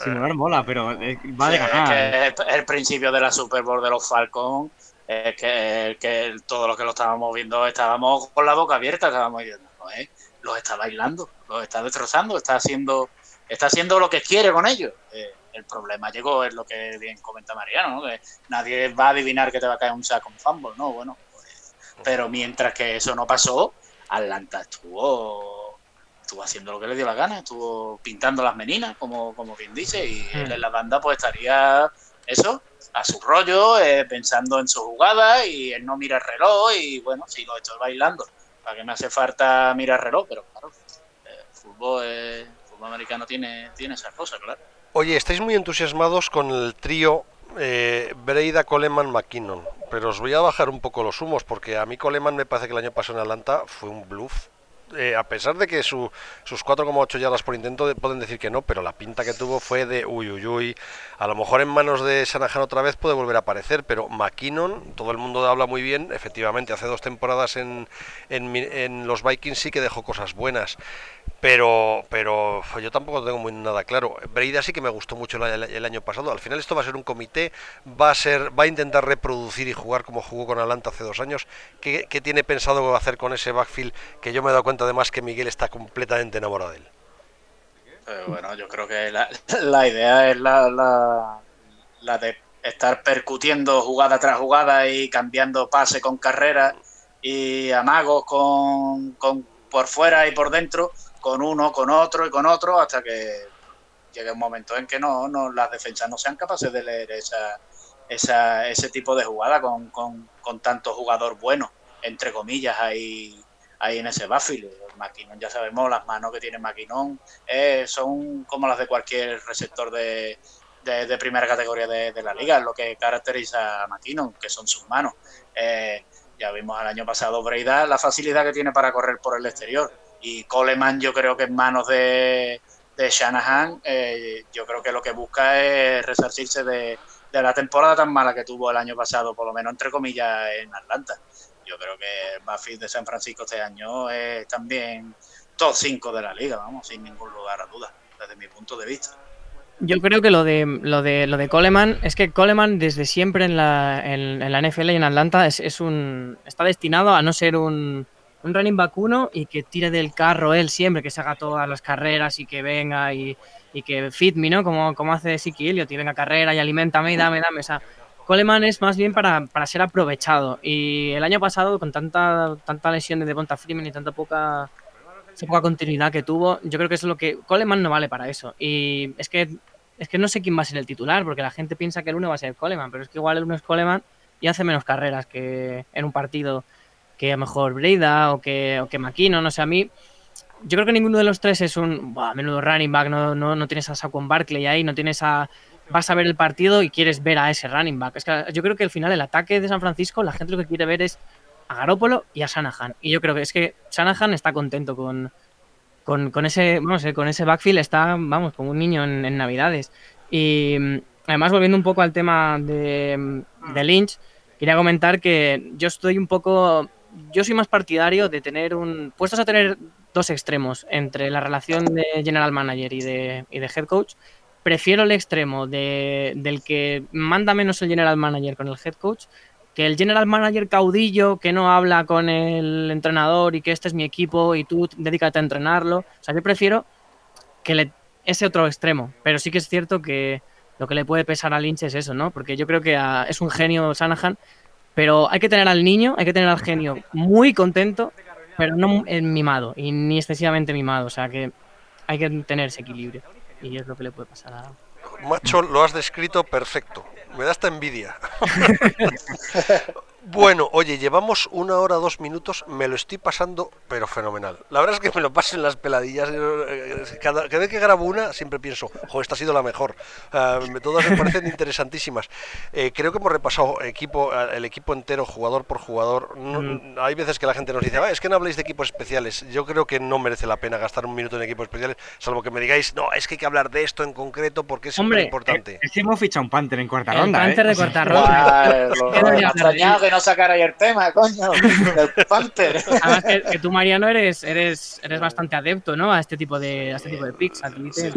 Speaker 3: Sin molar mola, pero eh, va
Speaker 5: Sí,
Speaker 3: de
Speaker 5: es
Speaker 3: ganar.
Speaker 5: que el, principio de la Super Bowl de los Falcons es que, que todo lo que lo estábamos viendo estábamos con la boca abierta, estábamos diciendo, "No, eh, los está bailando, los está destrozando, está haciendo, está haciendo lo que quiere con ellos. Eh, El problema llegó, es lo que bien comenta Mariano, ¿no? Que nadie va a adivinar que te va a caer un saco un fumble, ¿no? Bueno, pues, pero mientras que eso no pasó, Atlanta estuvo estuvo haciendo lo que le dio la gana, estuvo pintando las meninas, como, como quien dice, y él en la banda pues estaría eso, a su rollo, eh, pensando en su jugada y él no mira el reloj y bueno, sigo estoy bailando. ¿Para que me hace falta mirar el reloj? Pero claro, el fútbol, el fútbol americano tiene, tiene esas cosas, claro.
Speaker 2: Oye, estáis muy entusiasmados con el trío eh, Breida, Coleman, McKinnon, pero os voy a bajar un poco los humos porque a mí Coleman me parece que el año pasado en Atlanta fue un bluff eh, a pesar de que su, sus 4,8 yardas por intento pueden decir que no, pero la pinta que tuvo fue de uy, uy, uy. A lo mejor en manos de Shanahan otra vez puede volver a aparecer, pero McKinnon, todo el mundo habla muy bien, efectivamente, hace dos temporadas en, en, en los Vikings sí que dejó cosas buenas. Pero, pero yo tampoco tengo muy nada claro. Breida sí que me gustó mucho el, el, año pasado. Al final esto va a ser un comité, va a ser, va a intentar reproducir y jugar como jugó con Atlanta hace dos años. ¿Qué, qué tiene pensado hacer con ese backfield que yo me he dado cuenta además que Miguel está completamente enamorado de él?
Speaker 5: Pero bueno, yo creo que la, idea es la, la, de estar percutiendo jugada tras jugada y cambiando pase con carrera y amagos con por fuera y por dentro con uno, con otro y con otro, hasta que llegue un momento en que no, no las defensas no sean capaces de leer esa, esa, ese tipo de jugada con, con, con tanto jugador bueno, entre comillas, ahí, ahí en ese backfield. Maquinón, ya sabemos, las manos que tiene Maquinón eh, son como las de cualquier receptor de, de, primera categoría de, la liga, lo que caracteriza a Maquinón, que son sus manos. Eh, ya vimos el año pasado Breida la facilidad que tiene para correr por el exterior y Coleman yo creo que en manos de, de Shanahan, eh, yo creo que lo que busca es resarcirse de, de, la temporada tan mala que tuvo el año pasado, por lo menos entre comillas, en Atlanta. Yo creo que el Buffy de San Francisco este año es también top 5 de la liga, vamos, sin ningún lugar a duda, desde mi punto de vista.
Speaker 4: Yo creo que lo de lo de lo de Coleman es que Coleman desde siempre en la, en, en la NFL y en Atlanta es, es un está destinado a no ser un, un running back uno y que tire del carro él siempre, que se haga todas las carreras y que venga y, y que fit me, ¿no? Como, como hace Siki Elliott, y venga carrera y alimentame y dame, dame. O sea, Coleman es más bien para, para, ser aprovechado. Y el año pasado, con tanta, tanta lesión de Devonta Freeman y tanta poca, esa poca continuidad que tuvo, yo creo que es lo que. Coleman no vale para eso. Y es que, es que no sé quién va a ser el titular, porque la gente piensa que el uno va a ser Coleman, pero es que igual el uno es Coleman y hace menos carreras que en un partido que a lo mejor Breida o que, o que McKinnon, no sé, a mí yo creo que ninguno de los tres es un buah, menudo running back, no, no, no tienes a Saquon Barkley ahí, no tienes a... Vas a ver el partido y quieres ver a ese running back. Es que yo creo que al final el ataque de San Francisco, la gente lo que quiere ver es a Garópolo y a Shanahan. Y yo creo que es que Shanahan está contento con, con, con ese, vamos, con ese backfield, está, vamos, como un niño en, Navidades. Y además, volviendo un poco al tema de, de Lynch, quería comentar que yo estoy un poco yo soy más partidario de tener un. puestos a tener dos extremos entre la relación de general manager y de, y de head coach. Prefiero el extremo de, del que manda menos el general manager con el head coach que el general manager caudillo que no habla con el entrenador y que este es mi equipo y tú dedícate a entrenarlo. O sea, yo prefiero que le, ese otro extremo. Pero sí que es cierto que lo que le puede pesar a Lynch es eso, ¿no? Porque yo creo que es un genio Sanahan pero hay que tener al niño, hay que tener al genio muy contento, pero no mimado y ni excesivamente mimado. O sea que hay que tener ese equilibrio. Y es lo que le puede pasar a.
Speaker 2: Macho, lo has descrito perfecto. Me da esta envidia. Bueno, oye, llevamos una hora, dos minutos, me lo estoy pasando, pero fenomenal. La verdad es que me lo paso en las peladillas. Cada, cada vez que grabo una, siempre pienso, jo, esta ha sido la mejor. Uh, todas me parecen interesantísimas. Eh, creo que hemos repasado equipo, el equipo entero, jugador por jugador. No, mm. Hay veces que la gente nos dice, ah, es que no habléis de equipos especiales. Yo creo que no merece la pena gastar un minuto en equipos especiales, salvo que me digáis, no, es que hay que hablar de esto en concreto porque es muy importante.
Speaker 6: Es que hemos fichado un Panther en cuarta
Speaker 4: el
Speaker 6: ronda.
Speaker 4: Panther
Speaker 6: ¿eh?
Speaker 4: de cuarta ronda.
Speaker 5: no sacar ahí el tema, coño, del Panther.
Speaker 4: Además que, que, tú, Mariano, eres, eres, eres bastante adepto, ¿no? A este tipo de, a este tipo de picks.
Speaker 2: Sí.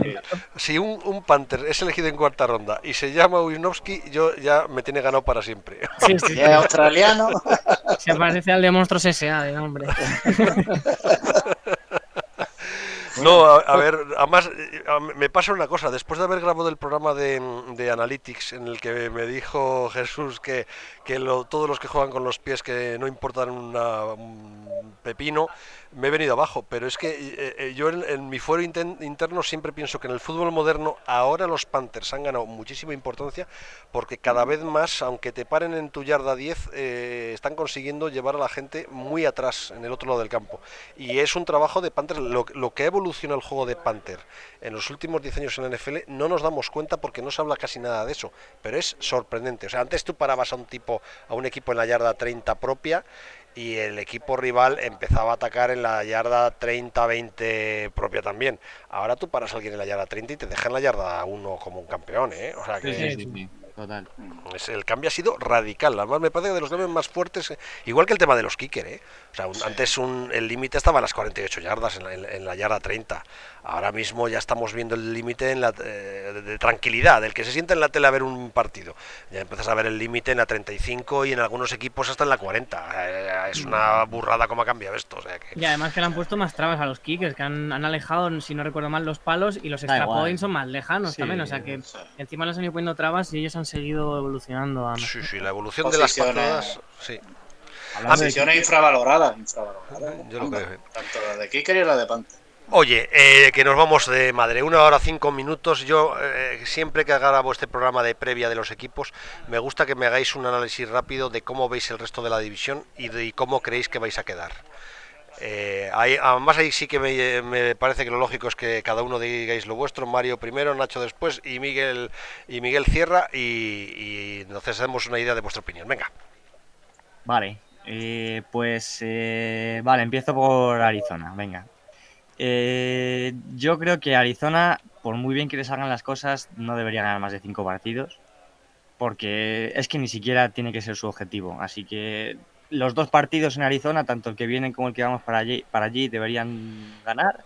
Speaker 2: Si un, un, Panther es elegido en cuarta ronda y se llama Wisnowski, yo ya me tiene ganado para siempre.
Speaker 5: Sí, sí. es australiano.
Speaker 4: Se parece al de Monstruos S.A. de nombre.
Speaker 2: No, a, a ver, además a- me pasa una cosa, después de haber grabado el programa de, de Analytics en el que me dijo Jesús que, que lo- todos los que juegan con los pies que no importan una- un pepino, me he venido abajo, pero es que eh, eh, yo en, en mi fuero inten- interno siempre pienso que en el fútbol moderno ahora los Panthers han ganado muchísima importancia porque cada vez más, aunque te paren en tu yarda 10, eh, están consiguiendo llevar a la gente muy atrás en el otro lado del campo. Y es un trabajo de Panther. Lo, lo que ha evolucionado el juego de Panther en los últimos 10 años en la NFL no nos damos cuenta porque no se habla casi nada de eso. Pero es sorprendente. O sea, antes tú parabas a un tipo, a un equipo en la yarda 30 propia y el equipo rival empezaba a atacar en la yarda 30-20 propia también. Ahora tú paras a alguien en la yarda 30 y te deja en la yarda 1 como un campeón, ¿eh? O sea que
Speaker 3: Sí, sí, sí, sí, total.
Speaker 2: es- el cambio ha sido radical. Además, me parece que de los cambios más fuertes, eh, igual que el tema de los kicker, ¿eh? O sea, un- antes un, el límite estaba a las 48 yardas, en la, en- en la yarda 30. Ahora mismo ya estamos viendo el límite en la, eh, de, de tranquilidad, del que se sienta en la tele a ver un partido. Ya empiezas a ver el límite en la 35 y en algunos equipos hasta en la 40. Eh, es una burrada cómo ha cambiado esto. O sea que...
Speaker 4: Y además que le han puesto más trabas a los kickers, que han, han alejado, si no recuerdo mal, los palos y los extra points son más lejanos
Speaker 3: Sí,
Speaker 4: también. O sea que
Speaker 5: Sí.
Speaker 4: encima les han ido poniendo trabas y ellos han seguido evolucionando. a
Speaker 2: Sí, sí, la evolución de las patadas. Sí,
Speaker 3: Hablando de
Speaker 5: Posiciones infravaloradas, infravaloradas.
Speaker 2: yo lo creo.
Speaker 5: Tanto la de Kicker y la de Panther.
Speaker 2: Oye, eh, que nos vamos de madre, una hora cinco minutos. Yo eh, siempre que grabo este programa de previa de los equipos, me gusta que me hagáis un análisis rápido de cómo veis el resto de la división y de cómo creéis que vais a quedar. Eh, además ahí sí que me, parece que lo lógico es que cada uno digáis lo vuestro, Mario primero, Nacho después y Miguel y Miguel cierra y, y nos hacemos una idea de vuestra opinión. Venga.
Speaker 3: Vale, pues vale, empiezo por Arizona, venga. Eh, yo creo que Arizona, por muy bien que les hagan las cosas, no debería ganar más de cinco partidos, porque es que ni siquiera tiene que ser su objetivo. Así que los dos partidos en Arizona, tanto el que viene como el que vamos para allí, para allí deberían ganar.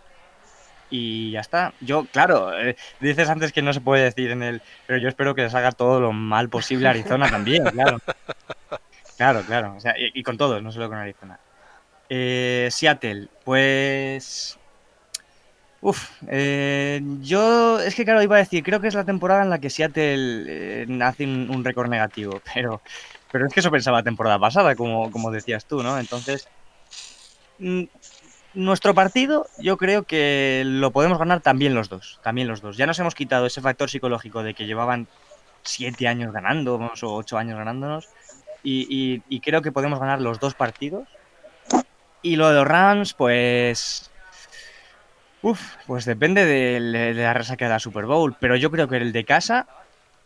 Speaker 3: Y ya está. Yo, claro, eh, dices antes que no se puede decir en el. Pero yo espero que les haga todo lo mal posible a Arizona también, claro. Claro, claro. O sea, y, y con todos, no solo con Arizona. Eh, Seattle, pues. Uf, eh, yo es que claro, iba a decir, creo que es la temporada en la que Seattle eh, hace un, récord negativo, pero, pero es que eso pensaba la temporada pasada, como, como decías tú, ¿no? Entonces, mm, nuestro partido yo creo que lo podemos ganar también los dos, también los dos. Ya nos hemos quitado ese factor psicológico de que llevaban siete años ganándonos o ocho años ganándonos y creo que podemos ganar los dos partidos. Y lo de los Rams, pues... Uf, pues depende de, la resaca de la Super Bowl, pero yo creo que el de casa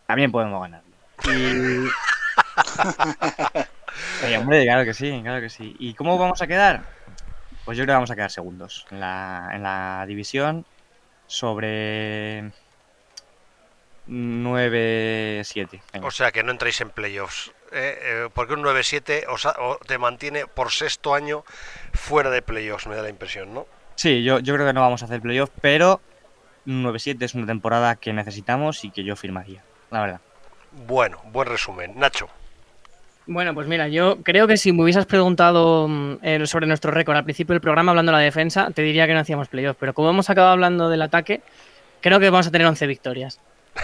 Speaker 3: también podemos ganarlo. Y... Sí, hombre, claro que sí, claro que sí. ¿Y cómo vamos a quedar? Pues yo creo que vamos a quedar segundos en la, en la división sobre 9-7. venga.
Speaker 2: O sea que no entráis en playoffs. eh, eh, porque un 9-7 os ha- o te mantiene por sexto año fuera de playoffs, me da la impresión, ¿no?
Speaker 3: Sí, yo, yo creo que no vamos a hacer playoff, pero 9-7 es una temporada que necesitamos y que yo firmaría, la verdad.
Speaker 2: Bueno, buen resumen. Nacho.
Speaker 4: Bueno, pues mira, yo creo que si me hubieses preguntado mm, eh, sobre nuestro récord al principio del programa hablando de la defensa, te diría que no hacíamos playoff, pero como hemos acabado hablando del ataque, creo que vamos a tener 11 victorias.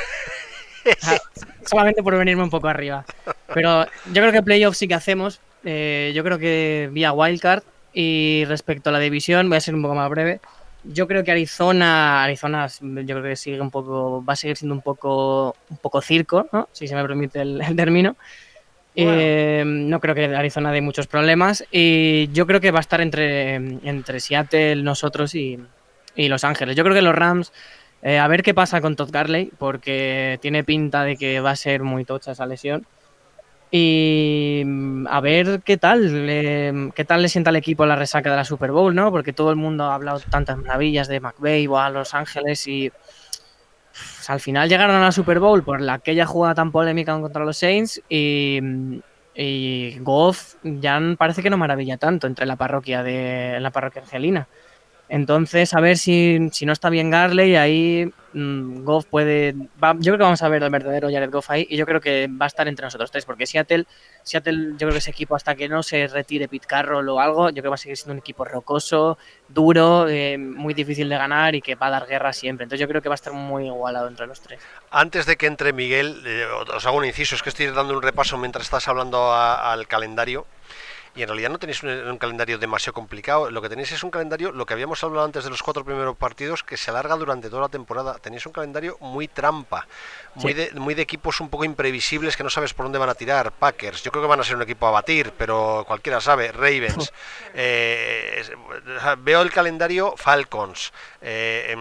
Speaker 4: Ah, Solamente por venirme un poco arriba. Pero yo creo que playoff sí que hacemos. eh, yo creo que vía wildcard. Y respecto a la división, voy a ser un poco más breve. Yo creo que Arizona, Arizona, yo creo que sigue un poco, va a seguir siendo un poco, un poco circo, ¿no? Si se me permite el, el término. Eh, no creo que Arizona dé muchos problemas. Y yo creo que va a estar entre, entre Seattle, nosotros y, y Los Ángeles. Yo creo que los Rams, eh, a ver qué pasa con Todd Garley, porque tiene pinta de que va a ser muy tocha esa lesión. Y mm, a ver qué tal, le- qué tal le sienta al equipo la resaca de la Super Bowl, ¿no? Porque todo el mundo ha hablado tantas maravillas de McVay o a Los Ángeles y al final llegaron a la Super Bowl por la aquella jugada tan polémica contra los Saints y, y Goff ya parece que no maravilla tanto entre la parroquia de la parroquia argelina. Entonces, a ver si, si no está bien Garley, ahí mmm, Goff puede. Va, yo creo que vamos a ver el verdadero Jared Goff ahí y yo creo que va a estar entre nosotros tres, porque Seattle, Seattle, yo creo que ese equipo, hasta que no se retire Pete Carroll o algo, yo creo que va a seguir siendo un equipo rocoso, duro, eh, muy difícil de ganar y que va a dar guerra siempre. Entonces, yo creo que va a estar muy igualado entre los tres.
Speaker 2: Antes de que entre Miguel, eh, os hago un inciso, es que estoy dando un repaso mientras estás hablando al calendario y en realidad no tenéis un, un, calendario demasiado complicado. Lo que tenéis es un calendario, lo que habíamos hablado antes de los cuatro primeros partidos, que se alarga durante toda la temporada. Tenéis un calendario muy trampa, muy, sí. de, muy de equipos un poco imprevisibles que no sabes por dónde van a tirar. Packers, yo creo que van a ser un equipo a batir, pero cualquiera sabe. Ravens, eh, veo el calendario Falcons, eh,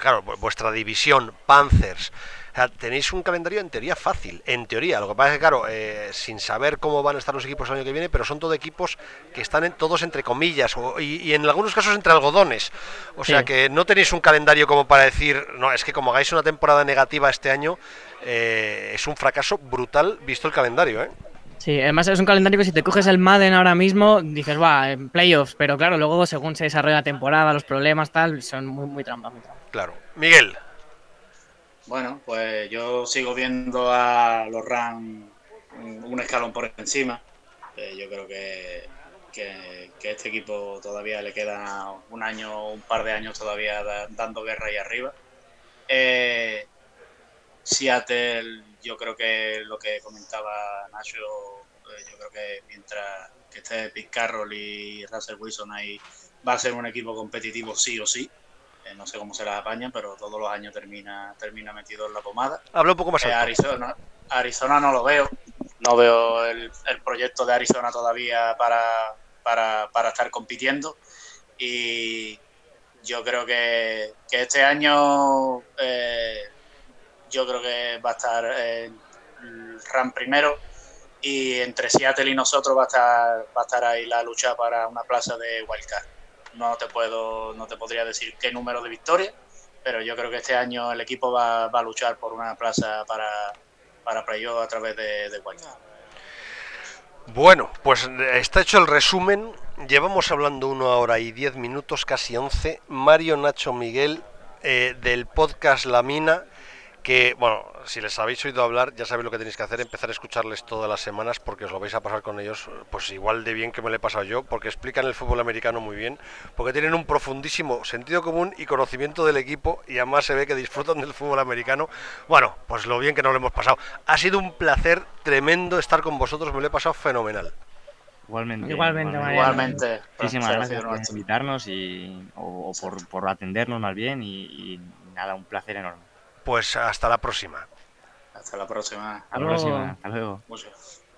Speaker 2: claro, vuestra división, Panthers. O sea, tenéis un calendario en teoría fácil, en teoría. Lo que pasa es que, claro, eh, sin saber cómo van a estar los equipos el año que viene, pero son todos equipos que están en, todos entre comillas o, y, y, en algunos casos entre algodones. O sea sí. que no tenéis un calendario como para decir, no, es que como hagáis una temporada negativa este año, eh, es un fracaso brutal visto el calendario, ¿eh?
Speaker 4: Sí, además es un calendario que si te coges el Madden ahora mismo, dices, va, en playoffs, pero claro, luego según se desarrolla la temporada, los problemas, tal, son muy, muy trampas. Muy trampa.
Speaker 2: Claro. Miguel.
Speaker 5: Bueno, pues yo sigo viendo a los Rams un escalón por encima. Eh, yo creo que, que, este equipo todavía le queda un año, un par de años todavía da, dando guerra ahí arriba. Eh, Seattle, yo creo que lo que comentaba Nacho, eh, yo creo que mientras que esté Pete Carroll y Russell Wilson ahí, va a ser un equipo competitivo sí o sí. Eh, no sé cómo se las apañan, pero todos los años termina, termina metido en la pomada.
Speaker 2: Habla un poco más
Speaker 5: eh, Arizona, Arizona no lo veo. No veo el, el proyecto de Arizona todavía para, para, para, estar compitiendo. Y yo creo que, que este año eh, yo creo que va a estar RAM primero y entre Seattle y nosotros va a estar, va a estar ahí la lucha para una plaza de wildcard no te puedo, no te podría decir qué número de victorias, pero yo creo que este año el equipo va, va a luchar por una plaza para, para playoff a través de, de Wildcard.
Speaker 2: Bueno, pues está hecho el resumen. Llevamos hablando una hora y diez minutos, casi once. Mario Nacho Miguel eh, del podcast La Mina que, bueno, si les habéis oído hablar, ya sabéis lo que tenéis que hacer, empezar a escucharles todas las semanas porque os lo vais a pasar con ellos, pues igual de bien que me lo he pasado yo, porque explican el fútbol americano muy bien, porque tienen un profundísimo sentido común y conocimiento del equipo y además se ve que disfrutan del fútbol americano. Bueno, pues lo bien que nos lo hemos pasado. Ha sido un placer tremendo estar con vosotros, me lo he pasado fenomenal.
Speaker 3: Igualmente.
Speaker 4: Igualmente,
Speaker 5: Igualmente. igualmente
Speaker 3: Muchísimas gracias por invitarnos y, o, o por, por, atendernos más bien y, y nada, un placer enorme.
Speaker 2: Pues hasta la próxima.
Speaker 5: Hasta la próxima.
Speaker 3: Hasta la próxima. Hasta luego.
Speaker 5: Muchas.